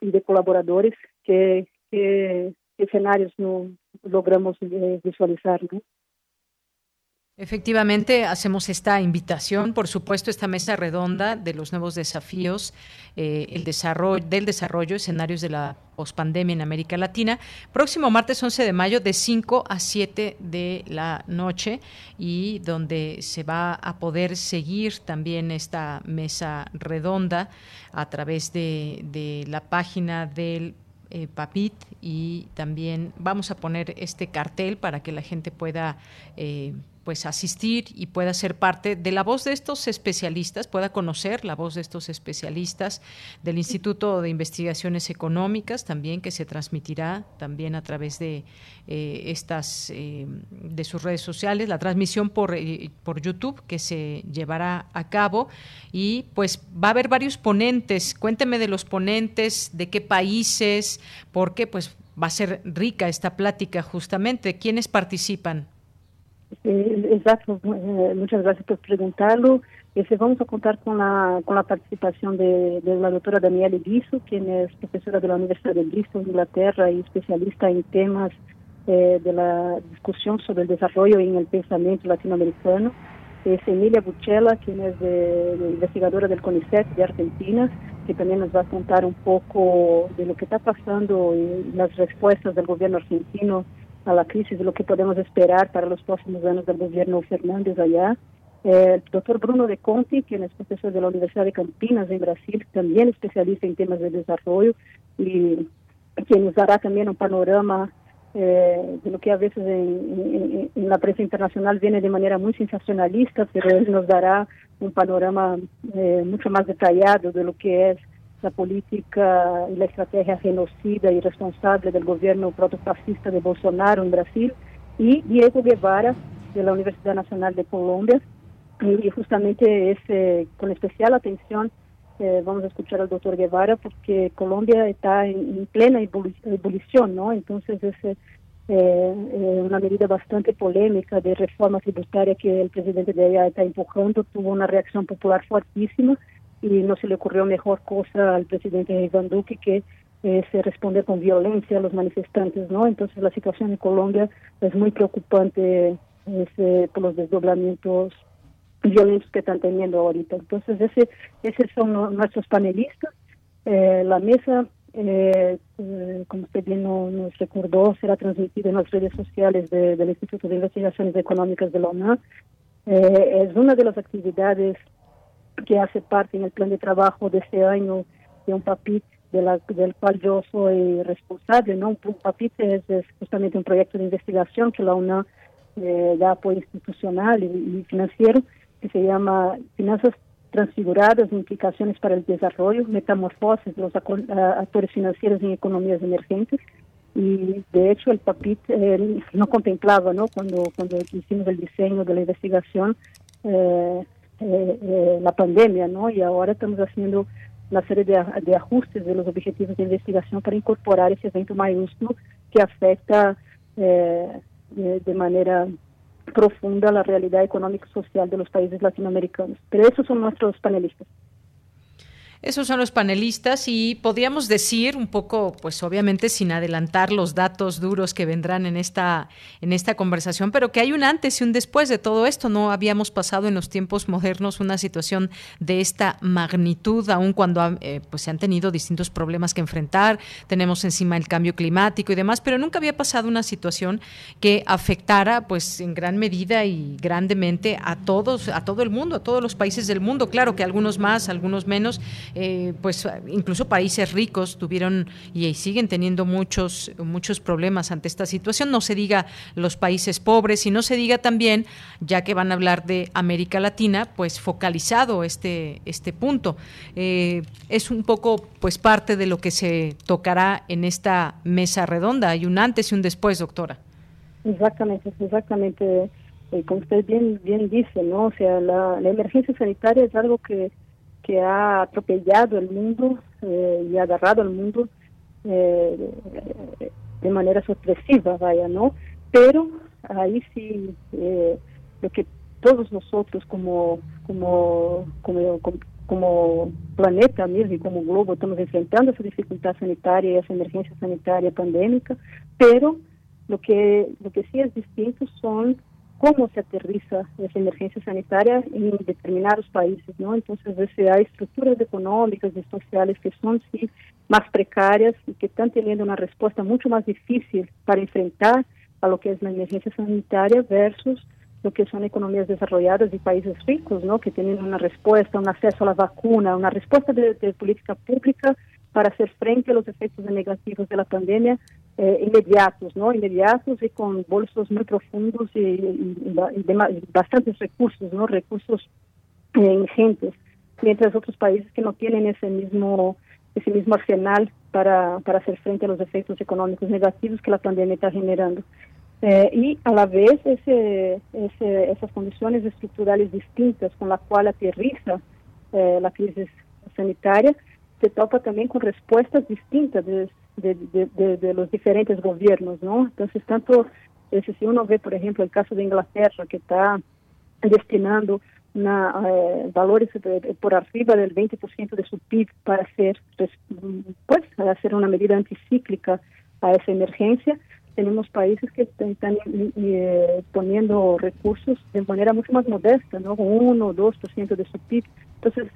y de colaboradores que, que escenarios no logramos eh, visualizar. ¿no? Efectivamente, hacemos esta invitación, por supuesto, esta mesa redonda de los nuevos desafíos, eh, el desarrollo del desarrollo, escenarios de la pospandemia en América Latina, próximo martes 11 de mayo de 5 a 7 de la noche y donde se va a poder seguir también esta mesa redonda a través de, la página del eh, Papit y también vamos a poner este cartel para que la gente pueda eh, pues asistir y pueda ser parte de la voz de estos especialistas, pueda conocer la voz de estos especialistas del Instituto de Investigaciones Económicas también que se transmitirá también a través de eh, estas eh, de sus redes sociales, la transmisión por, eh, por YouTube que se llevará a cabo y pues va a haber varios ponentes. Cuénteme de los ponentes, de qué países, porque pues va a ser rica esta plática justamente. ¿Quiénes participan? Exacto, eh, muchas gracias por preguntarlo. Este, vamos a contar con la, con la participación de, la doctora Daniela Guiso, quien es profesora de la Universidad de Bristol, Inglaterra, y especialista en temas eh, de la discusión sobre el desarrollo en el pensamiento latinoamericano. Es Emilia Buchela, quien es de, investigadora del CONICET de Argentina, que también nos va a contar un poco de lo que está pasando y las respuestas del gobierno argentino a la crisis lo que podemos esperar para los próximos años del gobierno Fernández allá. Eh, el doctor Bruno de Conti, quien es profesor de la Universidad de Campinas en Brasil, también especialista en temas de desarrollo y quien nos dará también un panorama eh, de lo que a veces en, la prensa internacional viene de manera muy sensacionalista, pero él nos dará un panorama eh, mucho más detallado de lo que es la política y la estrategia genocida y responsable del gobierno protofascista de Bolsonaro en Brasil, y Diego Guevara, de la Universidad Nacional de Colombia. Y justamente ese, con especial atención eh, vamos a escuchar al doctor Guevara porque Colombia está en, plena ebullición, ¿no? Entonces es eh, eh, una medida bastante polémica de reforma tributaria que el presidente de allá está empujando, tuvo una reacción popular fuertísima y no se le ocurrió mejor cosa al presidente Iván Duque que eh, se responder con violencia a los manifestantes, ¿no? Entonces la situación en Colombia es muy preocupante ese, por los desdoblamientos violentos que están teniendo ahorita. Entonces ese, esos son nuestros panelistas. Eh, la mesa, eh, eh, como usted bien nos recordó, será transmitida en las redes sociales del Instituto de Investigaciones Económicas de la UNAM. es una de las actividades que hace parte en el plan de trabajo de este año de un PAPIT de la, del cual yo soy responsable. ¿no? Un PAPIT es, justamente un proyecto de investigación que la UNA eh, da apoyo institucional y, financiero que se llama Finanzas Transfiguradas, Implicaciones para el Desarrollo, Metamorfosis de los actores financieros en economías emergentes. Y de hecho el PAPIT eh, no contemplaba, ¿no? Cuando, cuando hicimos el diseño de la investigación, eh, eh, eh, la pandemia, ¿no? Y ahora estamos haciendo una serie de, de, ajustes de los objetivos de investigación para incorporar ese evento mayúsculo que afecta eh, de, manera profunda la realidad económica y social de los países latinoamericanos. Pero esos son nuestros panelistas. Esos son los panelistas y podríamos decir un poco, pues obviamente sin adelantar los datos duros que vendrán en esta en esta conversación, pero que hay un antes y un después de todo esto. No habíamos pasado en los tiempos modernos una situación de esta magnitud, aun cuando eh, pues se han tenido distintos problemas que enfrentar. Tenemos encima el cambio climático y demás, pero nunca había pasado una situación que afectara, pues en gran medida y grandemente a todos, a todo el mundo, a todos los países del mundo. Claro que algunos más, algunos menos eh, pues incluso países ricos tuvieron y siguen teniendo muchos, muchos problemas ante esta situación. No se diga los países pobres y no se diga también, ya que van a hablar de América Latina, pues focalizado este, este punto. Eh, es un poco pues parte de lo que se tocará en esta mesa redonda. Hay un antes y un después, doctora. Exactamente, exactamente. Eh, como usted bien, bien dice, ¿no? O sea, la emergencia sanitaria es algo que que ha atropellado el mundo eh, y agarrado al mundo eh, de manera sorpresiva, vaya, ¿no? Pero ahí sí, eh, lo que todos nosotros como, como, como, como planeta mesmo e como globo estamos enfrentando essa dificuldade sanitária e essa emergência sanitária pandêmica, pero lo que lo que sí es distinto son cómo se aterriza esa emergencia sanitaria en determinados países, ¿no? Entonces, veces hay estructuras económicas y sociales que son sí más precarias y que están teniendo una respuesta mucho más difícil para enfrentar a lo que es la emergencia sanitaria versus lo que son economías desarrolladas y países ricos, ¿no? Que tienen una respuesta, un acceso a la vacuna, una respuesta de política pública para hacer frente a los efectos negativos de la pandemia eh, inmediatos, ¿no? Inmediatos y con bolsos muy profundos y, y, y, bastantes recursos, ¿no? Recursos eh, ingentes, mientras otros países que no tienen ese mismo ese mismo arsenal para, para hacer frente a los efectos económicos negativos que la pandemia está generando. Eh, y a la vez ese, ese, esas condiciones estructurales distintas con la cual aterriza eh, la crisis sanitaria se topa también con respuestas distintas de, de, de, de, los diferentes gobiernos, ¿no? Entonces, tanto, si uno ve, por ejemplo, el caso de Inglaterra, que está destinando una, eh, valores por arriba del 20% de su PIB para hacer, pues, hacer una medida anticíclica a esa emergencia, tenemos países que están eh, poniendo recursos de manera mucho más modesta, ¿no? Con 1 o 2% de su PIB. Entonces,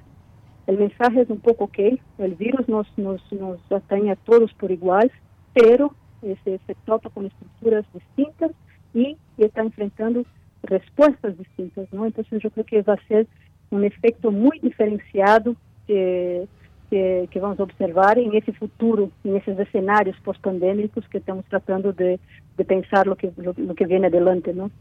el mensaje es un poco que el virus nos, nos, nos atañe a todos por igual, pero se, se topa con estructuras distintas y, está enfrentando respuestas distintas, ¿no? Entonces yo creo que va a ser un efecto muy diferenciado que, que, que vamos observar en ese futuro, en esos escenarios post-pandémicos que estamos tratando de, de pensar lo que, lo, lo que viene adelante, ¿no?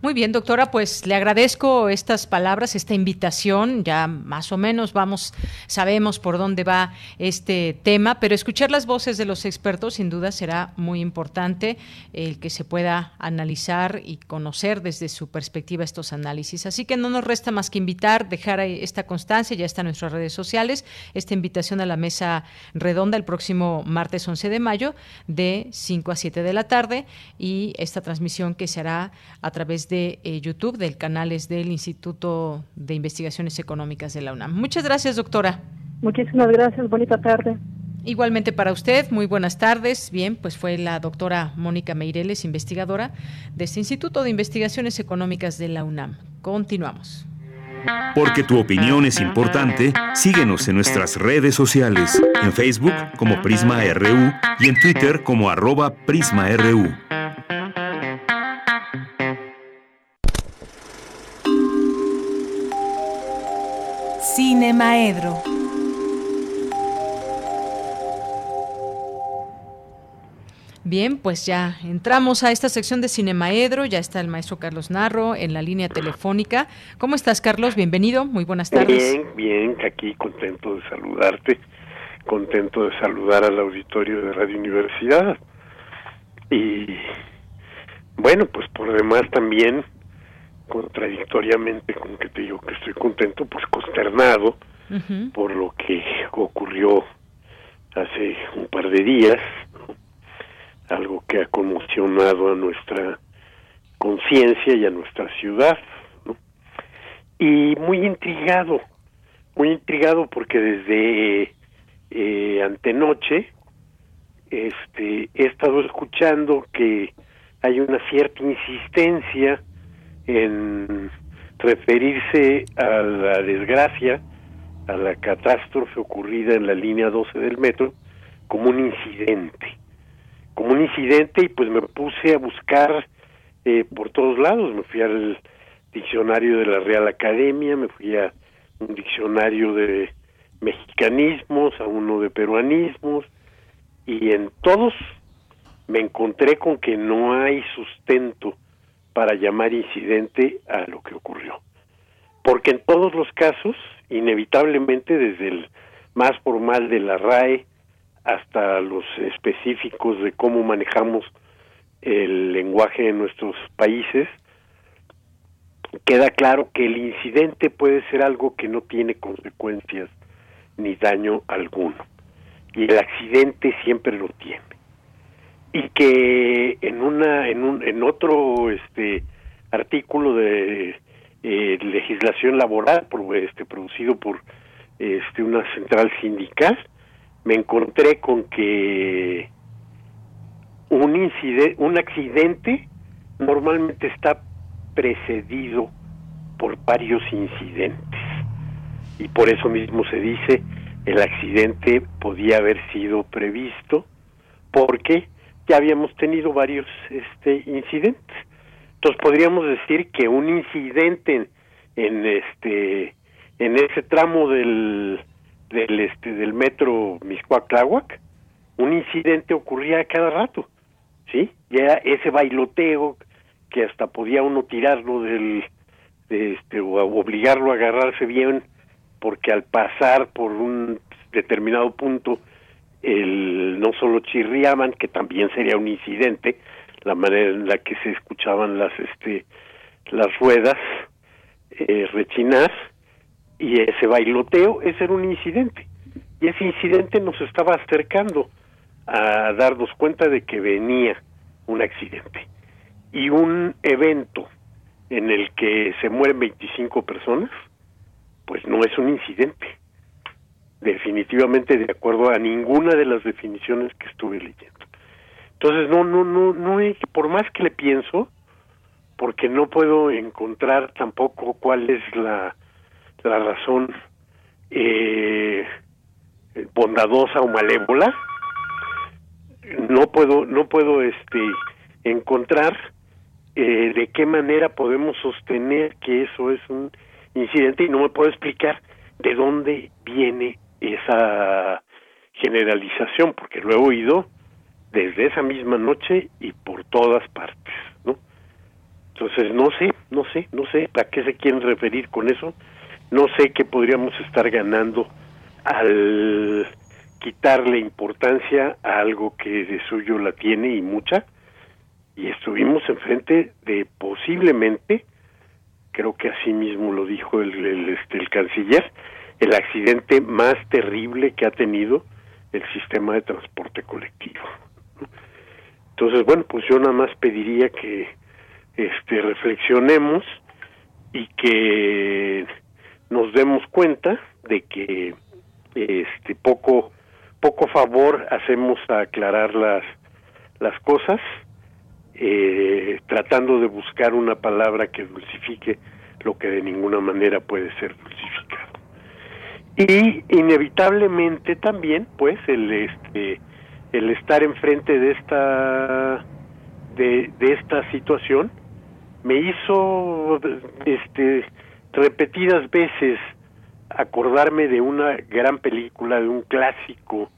Muy bien, doctora, pues le agradezco estas palabras, esta invitación. Ya más o menos vamos, sabemos por dónde va este tema, pero escuchar las voces de los expertos sin duda será muy importante el que se pueda analizar y conocer desde su perspectiva estos análisis. Así que no nos resta más que invitar, dejar esta constancia, ya está en nuestras redes sociales, esta invitación a la mesa redonda el próximo martes 11 de mayo de 5 a 7 de la tarde y esta transmisión que se hará a través de eh, YouTube, del canales del Instituto de Investigaciones Económicas de la UNAM. Muchas gracias, doctora. Muchísimas gracias, bonita tarde. Igualmente para usted, muy buenas tardes. Bien, pues fue la doctora Mónica Meireles, investigadora de este Instituto de Investigaciones Económicas de la UNAM. Continuamos. Porque tu opinión es importante, síguenos en nuestras redes sociales, en Facebook como Prisma RU y en Twitter como arroba PrismaRU. Cine Maedro. Bien, pues ya entramos a esta sección de Cinemaedro. Ya está el maestro Carlos Narro en la línea telefónica. ¿Cómo estás, Carlos? Bienvenido. Muy buenas tardes. Bien, bien, aquí contento de saludarte. Contento de saludar al auditorio de Radio Universidad. Y bueno, pues por demás también contradictoriamente con que te digo que estoy contento, pues consternado por lo que ocurrió hace un par de días, algo que ha conmocionado a nuestra conciencia y a nuestra ciudad, y muy intrigado, muy intrigado porque desde eh, antenoche este, he estado escuchando que hay una cierta insistencia en referirse a la desgracia, a la catástrofe ocurrida en la línea 12 del metro, como un incidente. Como un incidente y pues me puse a buscar eh, por todos lados, me fui al diccionario de la Real Academia, me fui a un diccionario de mexicanismos, a uno de peruanismos, y en todos me encontré con que no hay sustento para llamar incidente a lo que ocurrió. Porque en todos los casos, inevitablemente desde el más formal de la RAE hasta los específicos de cómo manejamos el lenguaje en nuestros países, queda claro que el incidente puede ser algo que no tiene consecuencias ni daño alguno. Y el accidente siempre lo tiene y que en una en un en otro este artículo de eh, legislación laboral este, producido por este, una central sindical, me encontré con que un, incidente, un accidente normalmente está precedido por varios incidentes. Y por eso mismo se dice el accidente podía haber sido previsto porque ya habíamos tenido varios este incidentes. Entonces podríamos decir que un incidente en, este en ese tramo del del este del metro miscuac un incidente ocurría cada rato sí ya ese bailoteo que hasta podía uno tirarlo del de este o obligarlo a agarrarse bien porque al pasar por un determinado punto el no solo chirriaban que también sería un incidente la manera en la que se escuchaban las este las ruedas eh, rechinar y ese bailoteo ese era un incidente. Y ese incidente nos estaba acercando a darnos cuenta de que venía un accidente. Y un evento en el que se mueren 25 personas pues no es un incidente definitivamente de acuerdo a ninguna de las definiciones que estuve leyendo. Entonces no no no no por más que le pienso porque no puedo encontrar tampoco cuál es la la razón eh, bondadosa o malévola no puedo no puedo este encontrar eh, de qué manera podemos sostener que eso es un incidente y no me puedo explicar de dónde viene esa generalización porque lo he oído desde esa misma noche y por todas partes, ¿no? Entonces no sé, no sé, no sé a qué se quieren referir con eso, no sé qué podríamos estar ganando al quitarle importancia a algo que de suyo la tiene y mucha, y estuvimos enfrente de posiblemente, creo que así mismo lo dijo el, el, este, el canciller, el accidente más terrible que ha tenido el sistema de transporte colectivo. Entonces, bueno, pues yo nada más pediría que este reflexionemos y que nos demos cuenta de que este poco poco favor hacemos a aclarar las las cosas eh, tratando de buscar una palabra que dulcifique lo que de ninguna manera puede ser dulcificado y inevitablemente también pues el este el estar enfrente de esta de, esta situación me hizo este repetidas veces acordarme de una gran película, de un clásico,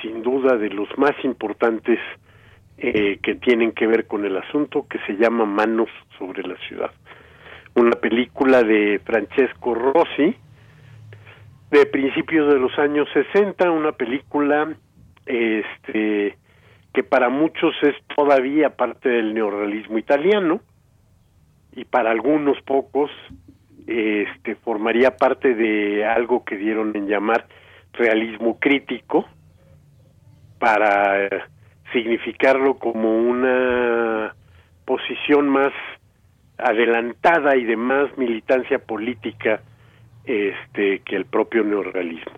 sin duda de los más importantes eh, que tienen que ver con el asunto, que se llama Manos sobre la ciudad. Una película de Francesco Rossi, de principios de los años 60, una película este que para muchos es todavía parte del neorrealismo italiano y para algunos pocos este formaría parte de algo que dieron en llamar realismo crítico para significarlo como una posición más adelantada y de más militancia política este que el propio neorrealismo.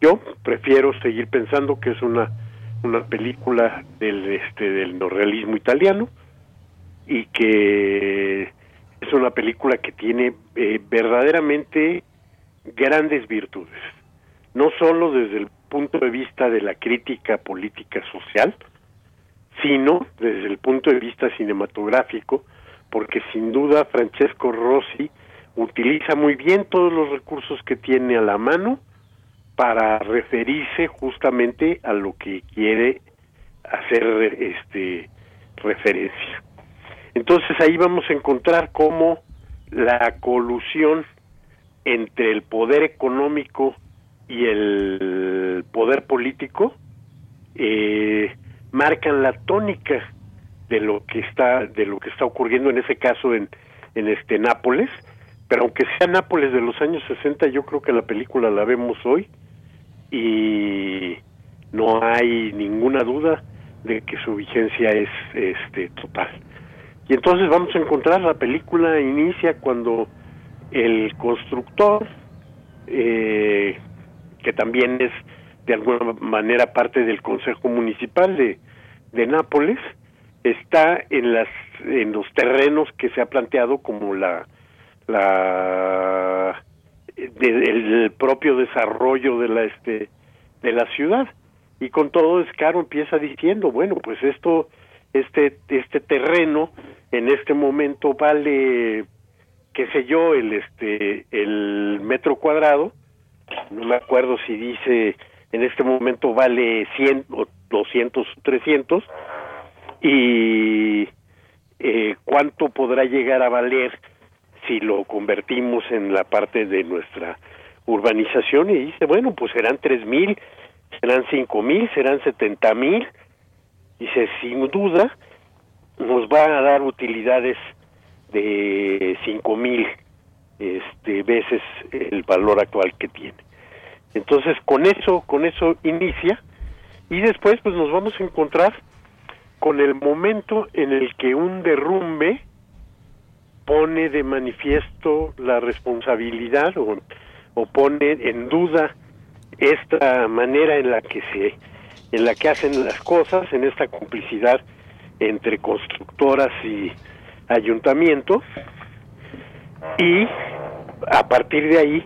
Yo prefiero seguir pensando que es una una película del este del neorrealismo italiano y que es una película que tiene eh, verdaderamente grandes virtudes, no solo desde el punto de vista de la crítica política social, sino desde el punto de vista cinematográfico, porque sin duda Francesco Rossi utiliza muy bien todos los recursos que tiene a la mano para referirse justamente a lo que quiere hacer este referencia. Entonces ahí vamos a encontrar cómo la colusión entre el poder económico y el poder político eh, marcan la tónica de lo que está de lo que está ocurriendo en ese caso en, en este Nápoles pero aunque sea Nápoles de los años 60 yo creo que la película la vemos hoy y no hay ninguna duda de que su vigencia es este total. Y entonces vamos a encontrar la película inicia cuando el constructor, eh, que también es de alguna manera parte del Consejo Municipal de, de Nápoles, está en las en los terrenos que se ha planteado como la la el propio desarrollo de la este de la ciudad. Y con todo Escaro empieza diciendo bueno pues esto este este terreno en este momento vale qué sé yo el este el metro cuadrado. No me acuerdo si dice en este momento vale 100 o 200 300 y eh, cuánto podrá llegar a valer si lo convertimos en la parte de nuestra urbanización y dice bueno pues serán tres mil serán cinco mil serán setenta mil. Dice sin duda nos va a dar utilidades de cinco mil este veces el valor actual que tiene. Entonces con eso con eso inicia y después pues nos vamos a encontrar con el momento en el que un derrumbe pone de manifiesto la responsabilidad o, o, pone en duda esta manera en la que se en la que hacen las cosas en esta complicidad entre constructoras y ayuntamientos y a partir de ahí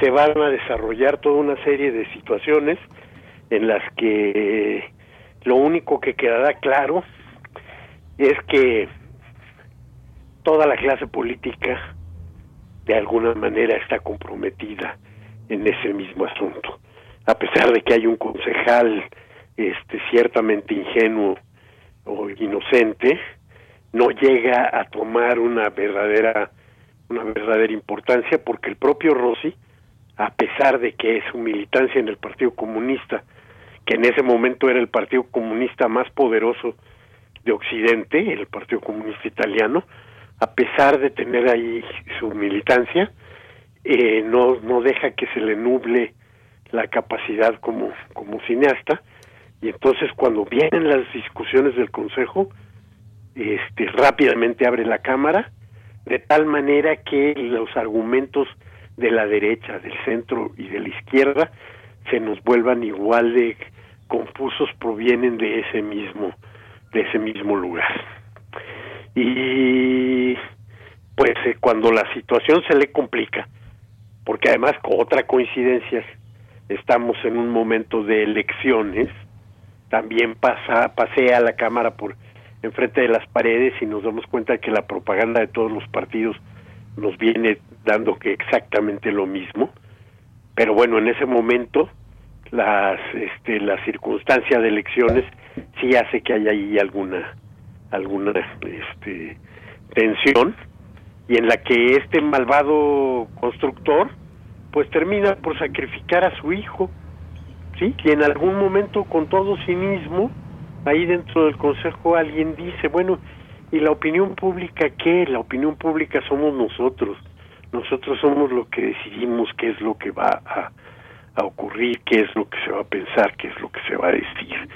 se van a desarrollar toda una serie de situaciones en las que lo único que quedará claro es que toda la clase política de alguna manera está comprometida en ese mismo asunto. A pesar de que hay un concejal este ciertamente ingenuo o inocente, no llega a tomar una verdadera una verdadera importancia porque el propio Rossi, a pesar de que su militancia en el Partido Comunista que en ese momento era el Partido Comunista más poderoso de Occidente, el Partido Comunista Italiano, a pesar de tener ahí su militancia, eh, no, no deja que se le nuble la capacidad como, como cineasta, y entonces cuando vienen las discusiones del Consejo, este, rápidamente abre la cámara, de tal manera que los argumentos de la derecha, del centro y de la izquierda se nos vuelvan igual de confusos provienen de ese mismo de ese mismo lugar y pues eh, cuando la situación se le complica porque además otra coincidencia estamos en un momento de elecciones también pasa pasea la cámara por enfrente de las paredes y nos damos cuenta que la propaganda de todos los partidos nos viene dando que exactamente lo mismo. Pero bueno en ese momento las este la circunstancia de elecciones sí hace que haya ahí alguna alguna este tensión y en la que este malvado constructor pues termina por sacrificar a su hijo sí y en algún momento con todo cinismo ahí dentro del consejo alguien dice bueno y la opinión pública qué la opinión pública somos nosotros. Nosotros somos lo que decidimos qué es lo que va a a ocurrir, qué es lo que se va a pensar, qué es lo que se va a decir.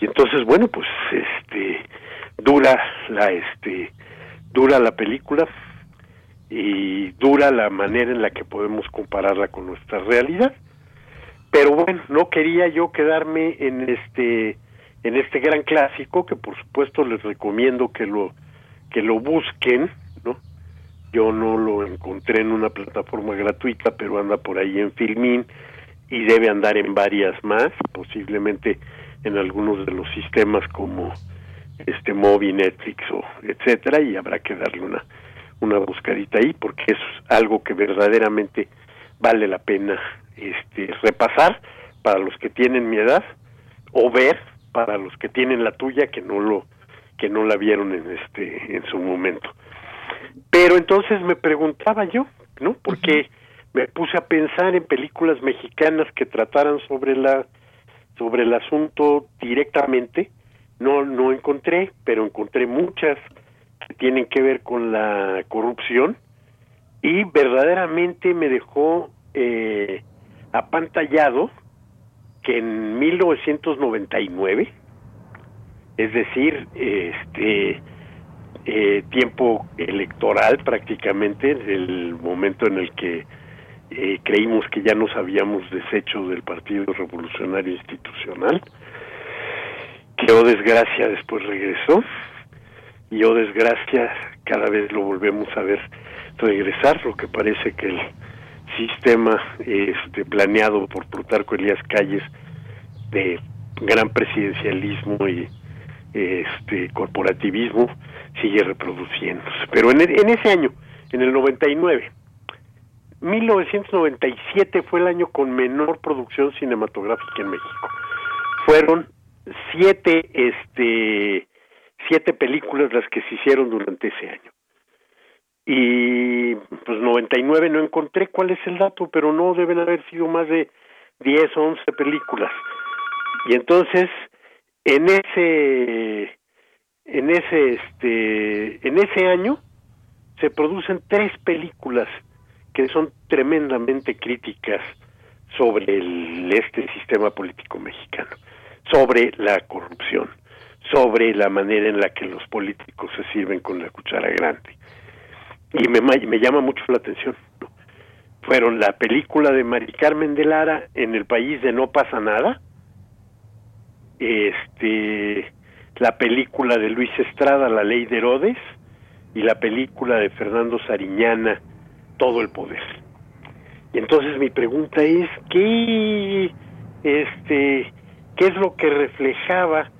Y entonces, bueno, pues este dura la este dura la película y dura la manera en la que podemos compararla con nuestra realidad. Pero bueno, no quería yo quedarme en este en este gran clásico que por supuesto les recomiendo que lo que lo busquen, ¿no? Yo no lo encontré en una plataforma gratuita, pero anda por ahí en Filmin y debe andar en varias más, posiblemente en algunos de los sistemas como este Mobi, Netflix o etcétera y habrá que darle una una buscadita ahí porque es algo que verdaderamente vale la pena este repasar para los que tienen mi edad o ver para los que tienen la tuya que no lo que no la vieron en este en su momento. Pero entonces me preguntaba yo, ¿no? Porque me puse a pensar en películas mexicanas que trataran sobre la sobre el asunto directamente no no encontré pero encontré muchas que tienen que ver con la corrupción y verdaderamente me dejó eh, apantallado que en 1999 es decir este eh, tiempo electoral prácticamente, el momento en el que eh, creímos que ya nos habíamos deshecho del Partido Revolucionario Institucional, que oh desgracia después regresó, y oh desgracia cada vez lo volvemos a ver regresar, lo que parece que el sistema este, planeado por Plutarco Elías Calles de gran presidencialismo y este corporativismo sigue reproduciéndose. Pero en, en ese año, en el 99, 1997 fue el año con menor producción cinematográfica en México. Fueron siete, este, siete películas las que se hicieron durante ese año. Y pues 99 no encontré cuál es el dato, pero no deben haber sido más de 10 o 11 películas. Y entonces, en ese, en ese, este, en ese año se producen tres películas que son tremendamente críticas sobre el, este sistema político mexicano, sobre la corrupción, sobre la manera en la que los políticos se sirven con la cuchara grande. Y me, llama mucho la atención. Fueron la película de Mari Carmen de Lara en el país de No pasa nada, este, la película de Luis Estrada, La ley de Herodes, y la película de Fernando Sariñana, todo el poder. Y entonces mi pregunta es, ¿qué, este, qué es lo que reflejaba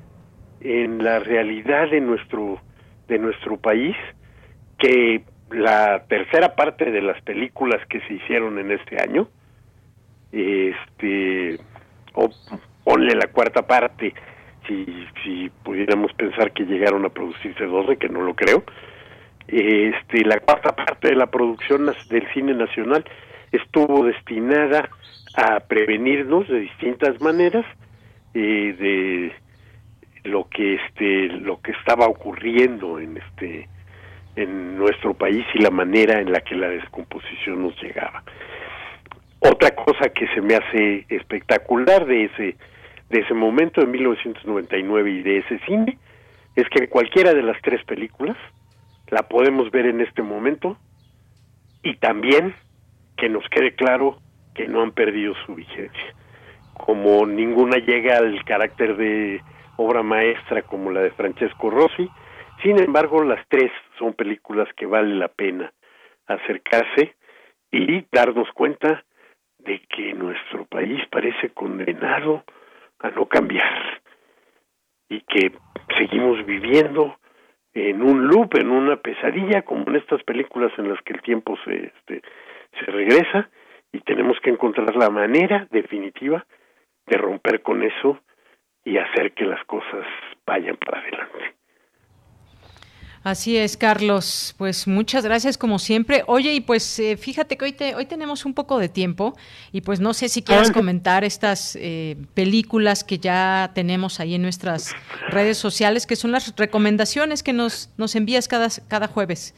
en la realidad de nuestro, de nuestro país que la tercera parte de las películas que se hicieron en este año, este, o ponle la cuarta parte, si, si pudiéramos pensar que llegaron a producirse 12, que no lo creo, este, la cuarta parte de la producción del cine nacional estuvo destinada a prevenirnos de distintas maneras eh, de lo que este lo que estaba ocurriendo en este en nuestro país y la manera en la que la descomposición nos llegaba. Otra cosa que se me hace espectacular de ese de ese momento de 1999 y de ese cine es que cualquiera de las tres películas la podemos ver en este momento y también que nos quede claro que no han perdido su vigencia. Como ninguna llega al carácter de obra maestra como la de Francesco Rossi, sin embargo las tres son películas que vale la pena acercarse y darnos cuenta de que nuestro país parece condenado a no cambiar y que seguimos viviendo en un loop, en una pesadilla, como en estas películas en las que el tiempo se, este, se regresa y tenemos que encontrar la manera definitiva de romper con eso y hacer que las cosas vayan para adelante. Así es, Carlos. Pues muchas gracias como siempre. Oye, y pues eh, fíjate que hoy, te, hoy tenemos un poco de tiempo y pues no sé si quieres comentar estas eh, películas que ya tenemos ahí en nuestras redes sociales, que son las recomendaciones que nos, nos envías cada, cada jueves.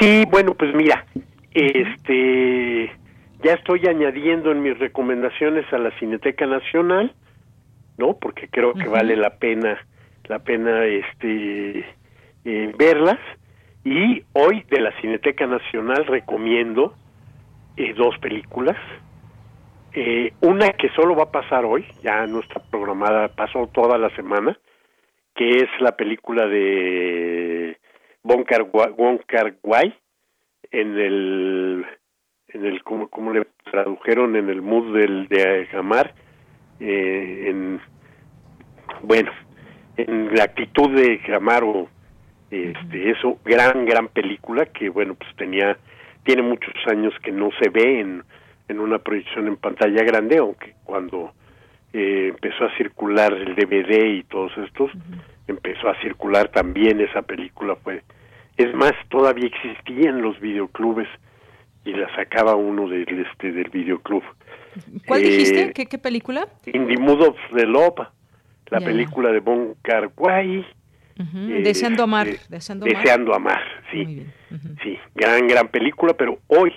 Sí, bueno, pues mira, este, ya estoy añadiendo en mis recomendaciones a la Cineteca Nacional, ¿no? Porque creo que vale la pena, la pena, este eh, verlas y hoy de la Cineteca Nacional recomiendo eh, dos películas. Eh, una que solo va a pasar hoy, ya no está programada, pasó toda la semana, que es la película de Wong Kar Wai en el en el como, como le tradujeron en el mood del de Gamar en bueno en la actitud de Gamar o este, eso, gran, gran película que, bueno, pues tenía, tiene muchos años que no se ve en, en una proyección en pantalla grande, aunque cuando eh, empezó a circular el DVD y todos estos, empezó a circular también esa película, fue, es más, todavía existían los videoclubes y la sacaba uno del, este, del videoclub. ¿Cuál dijiste? Eh, ¿Qué, ¿Qué película? In the Mood of the Love, la película de Bon Kar Wai, deseando amar. Deseando, amar. sí. Sí, gran, gran película, pero hoy,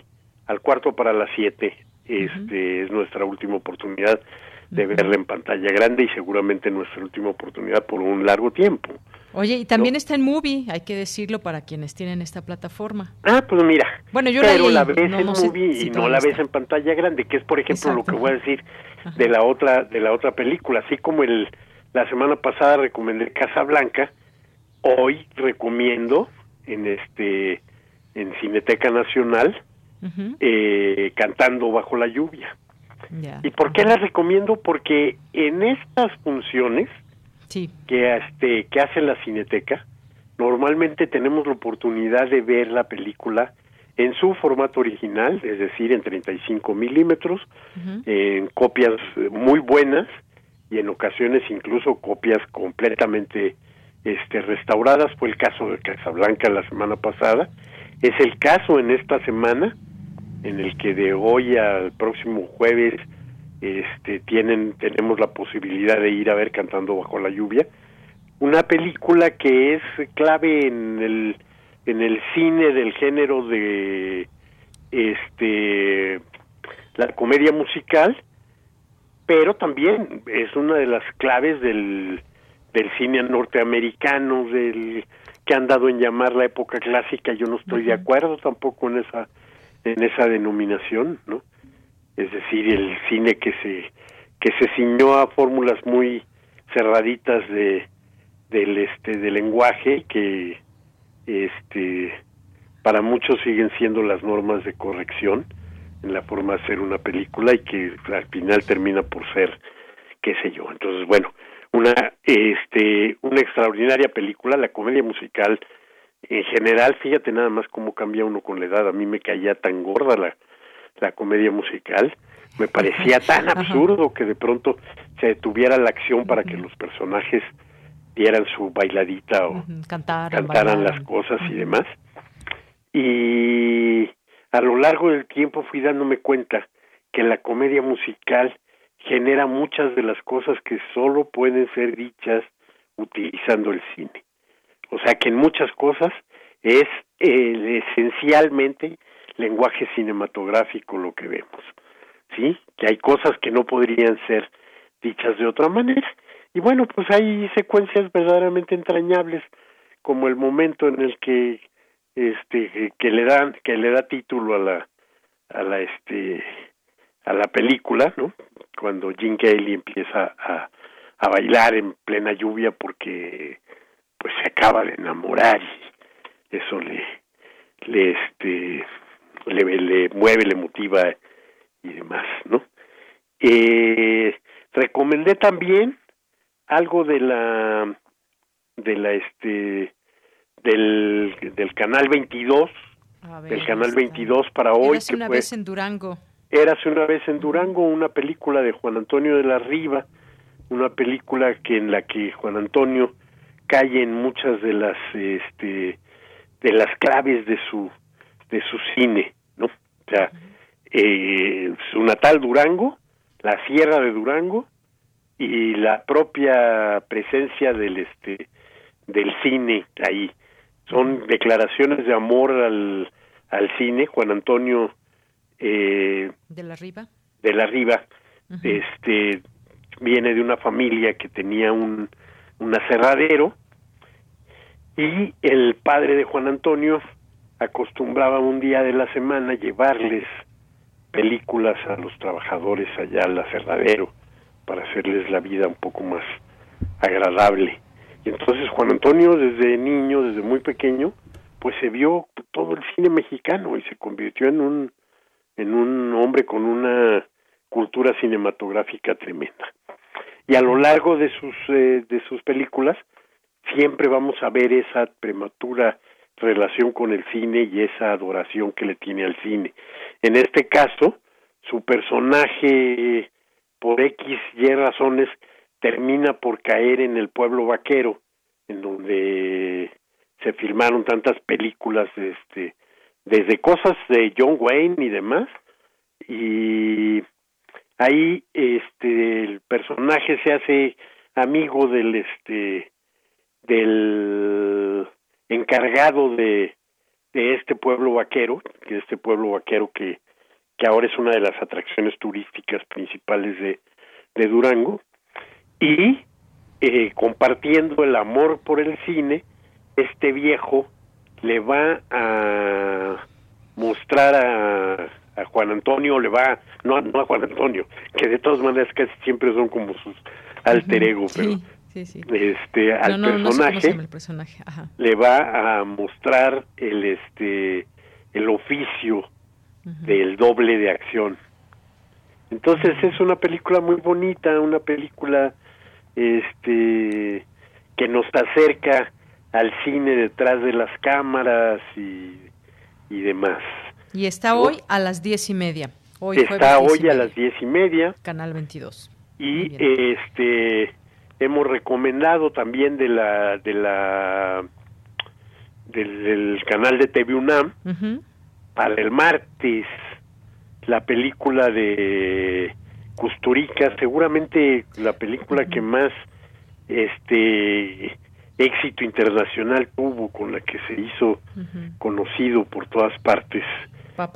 al cuarto para las siete, este, es nuestra última oportunidad de verla en pantalla grande y seguramente nuestra última oportunidad por un largo tiempo. Oye, y también está en Movie, hay que decirlo para quienes tienen esta plataforma. Ah, pues mira. Bueno, yo pero la, la ves en Movie y no la ves en pantalla grande, que es por ejemplo lo que voy a decir de la otra de la otra película, así como el la semana pasada recomendé Casablanca, hoy recomiendo en este en Cineteca Nacional eh, cantando bajo la lluvia. ¿Y por qué las recomiendo? Porque en estas funciones que este que hace la Cineteca, normalmente tenemos la oportunidad de ver la película en su formato original, es decir, en 35 milímetros, en copias muy buenas y en ocasiones incluso copias completamente este, restauradas. Fue el caso de Casablanca la semana pasada. Es el caso en esta semana, en el que de hoy al próximo jueves este, tienen, tenemos la posibilidad de ir a ver Cantando bajo la lluvia. Una película que es clave en el, en el cine del género de este la comedia musical, pero también es una de las claves del, del cine norteamericano, del que han dado en llamar la época clásica. Yo no estoy de acuerdo tampoco en esa en esa denominación, ¿no? Es decir, el cine que se que se ciñó a fórmulas muy cerraditas de del este del lenguaje que este para muchos siguen siendo las normas de corrección en la forma de hacer una película y que al final termina por ser qué sé yo entonces bueno una este una extraordinaria película la comedia musical en general fíjate nada más cómo cambia uno con la edad. A mí me caía tan gorda la la comedia musical. Me parecía tan absurdo que de pronto se detuviera la acción para que los personajes dieran su bailadita o cantaran, las cosas y demás. Y a lo largo del tiempo fui dándome cuenta que la comedia musical genera muchas de las cosas que solo pueden ser dichas utilizando el cine. O sea que en muchas cosas es eh, esencialmente lenguaje cinematográfico lo que vemos. ¿Sí? Que hay cosas que no podrían ser dichas de otra manera. Y bueno, pues hay secuencias verdaderamente entrañables como el momento en el que este que le dan que le da título a la a la este a la película no cuando Jim Kelly empieza a, a bailar en plena lluvia porque pues se acaba de enamorar y eso le le este le, le mueve le motiva y demás no eh, recomendé también algo de la de la este del, del canal 22, del canal 22 para hoy. Érase una vez en Durango. Érase una vez en Durango, una película de Juan Antonio de la Riva, una película que en la que Juan Antonio cae en muchas de las este de las claves de su de su cine, ¿no? O sea, eh, su natal Durango, la sierra de Durango y la propia presencia del este del cine ahí son declaraciones de amor al, al cine. Juan Antonio eh, de la Riva. De la Riva, este viene de una familia que tenía un, un aserradero y el padre de Juan Antonio acostumbraba un día de la semana llevarles películas a los trabajadores allá al aserradero para hacerles la vida un poco más agradable. Y entonces Juan Antonio desde niño, desde muy pequeño, pues se vio todo el cine mexicano y se convirtió en un en un hombre con una cultura cinematográfica tremenda. Y a lo largo de sus eh, de sus películas siempre vamos a ver esa prematura relación con el cine y esa adoración que le tiene al cine. En este caso, su personaje por X y razones termina por caer en el pueblo vaquero, en donde se filmaron tantas películas, este, desde cosas de John Wayne y demás, y ahí este personaje se hace amigo del este del encargado de de este pueblo vaquero, que este pueblo vaquero que que ahora es una de las atracciones turísticas principales de de Durango y eh, compartiendo el amor por el cine, este viejo le va a mostrar a, Juan Antonio, le va, no, no a Juan Antonio, que de todas maneras casi siempre son como sus alter ego, pero este al personaje, le va a mostrar el este el oficio del doble de acción. Entonces es una película muy bonita, una película este que nos acerca al cine detrás de las cámaras y, y demás. Y está hoy a las diez y media. Hoy está hoy a las diez y media. Canal 22. Y este hemos recomendado también de la de la del, canal de TV UNAM para el martes la película de Custurica, seguramente la película que más este éxito internacional tuvo, con la que se hizo conocido por todas partes.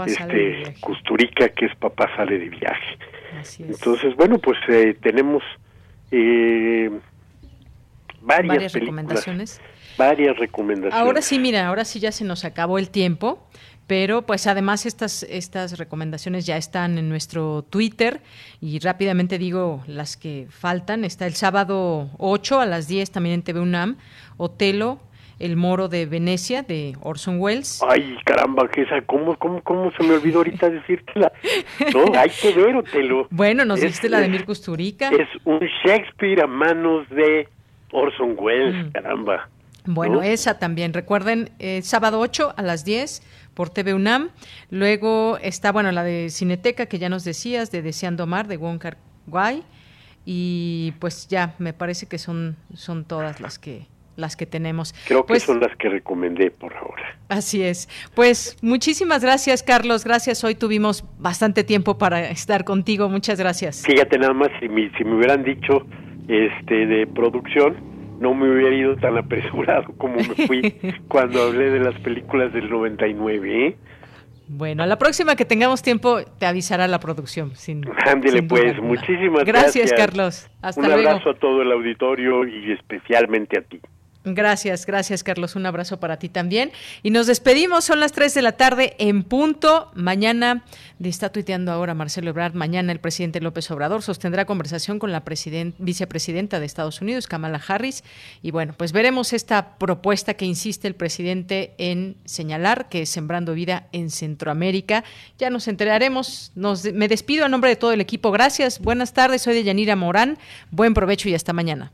Este Custurica, que es Papá sale de viaje. Entonces, bueno, pues eh, tenemos eh, varias, recomendaciones. Varias recomendaciones. Ahora sí, mira, ahora sí ya se nos acabó el tiempo pero pues además estas, estas recomendaciones ya están en nuestro Twitter y rápidamente digo las que faltan. Está el sábado 8 a las 10 también en TV UNAM, Otelo, el Moro de Venecia de Orson Welles. Ay, caramba, que esa, ¿cómo, cómo, cómo se me olvidó ahorita decírtela? No, hay que ver Otelo. Bueno, nos dijiste la de Mirko Sturica. Es un Shakespeare a manos de Orson Welles, mm. caramba. Bueno, esa también. Recuerden, eh, sábado 8 a las 10 por TV UNAM. Luego está, bueno, la de Cineteca que ya nos decías, de Deseando Mar, de Wong Kar Wai. Y pues ya, me parece que son, son todas las que las que tenemos. Creo que pues son las que recomendé por ahora. Así es. Pues muchísimas gracias, Carlos. Gracias. Hoy tuvimos bastante tiempo para estar contigo. Muchas gracias. Fíjate nada más, si me, si me hubieran dicho este de producción, no me hubiera ido tan apresurado como me fui cuando hablé de las películas del 99, ¿eh? Bueno, a la próxima que tengamos tiempo te avisará la producción. Sin, Ándele pues, muchísimas gracias. Gracias, Carlos. Hasta Un abrazo a todo el auditorio y especialmente a ti. Gracias, gracias Carlos. Un abrazo para ti también. Y nos despedimos, son las 3 de la tarde en punto. Mañana, está tuiteando ahora Marcelo Ebrard, mañana el presidente López Obrador sostendrá conversación con la vicepresidenta de Estados Unidos, Kamala Harris. Y bueno, pues veremos esta propuesta que insiste el presidente en señalar, que es Sembrando Vida en Centroamérica. Ya nos enteraremos. Nos, me despido a nombre de todo el equipo. Gracias, buenas tardes. Soy de Yanira Morán. Buen provecho y hasta mañana.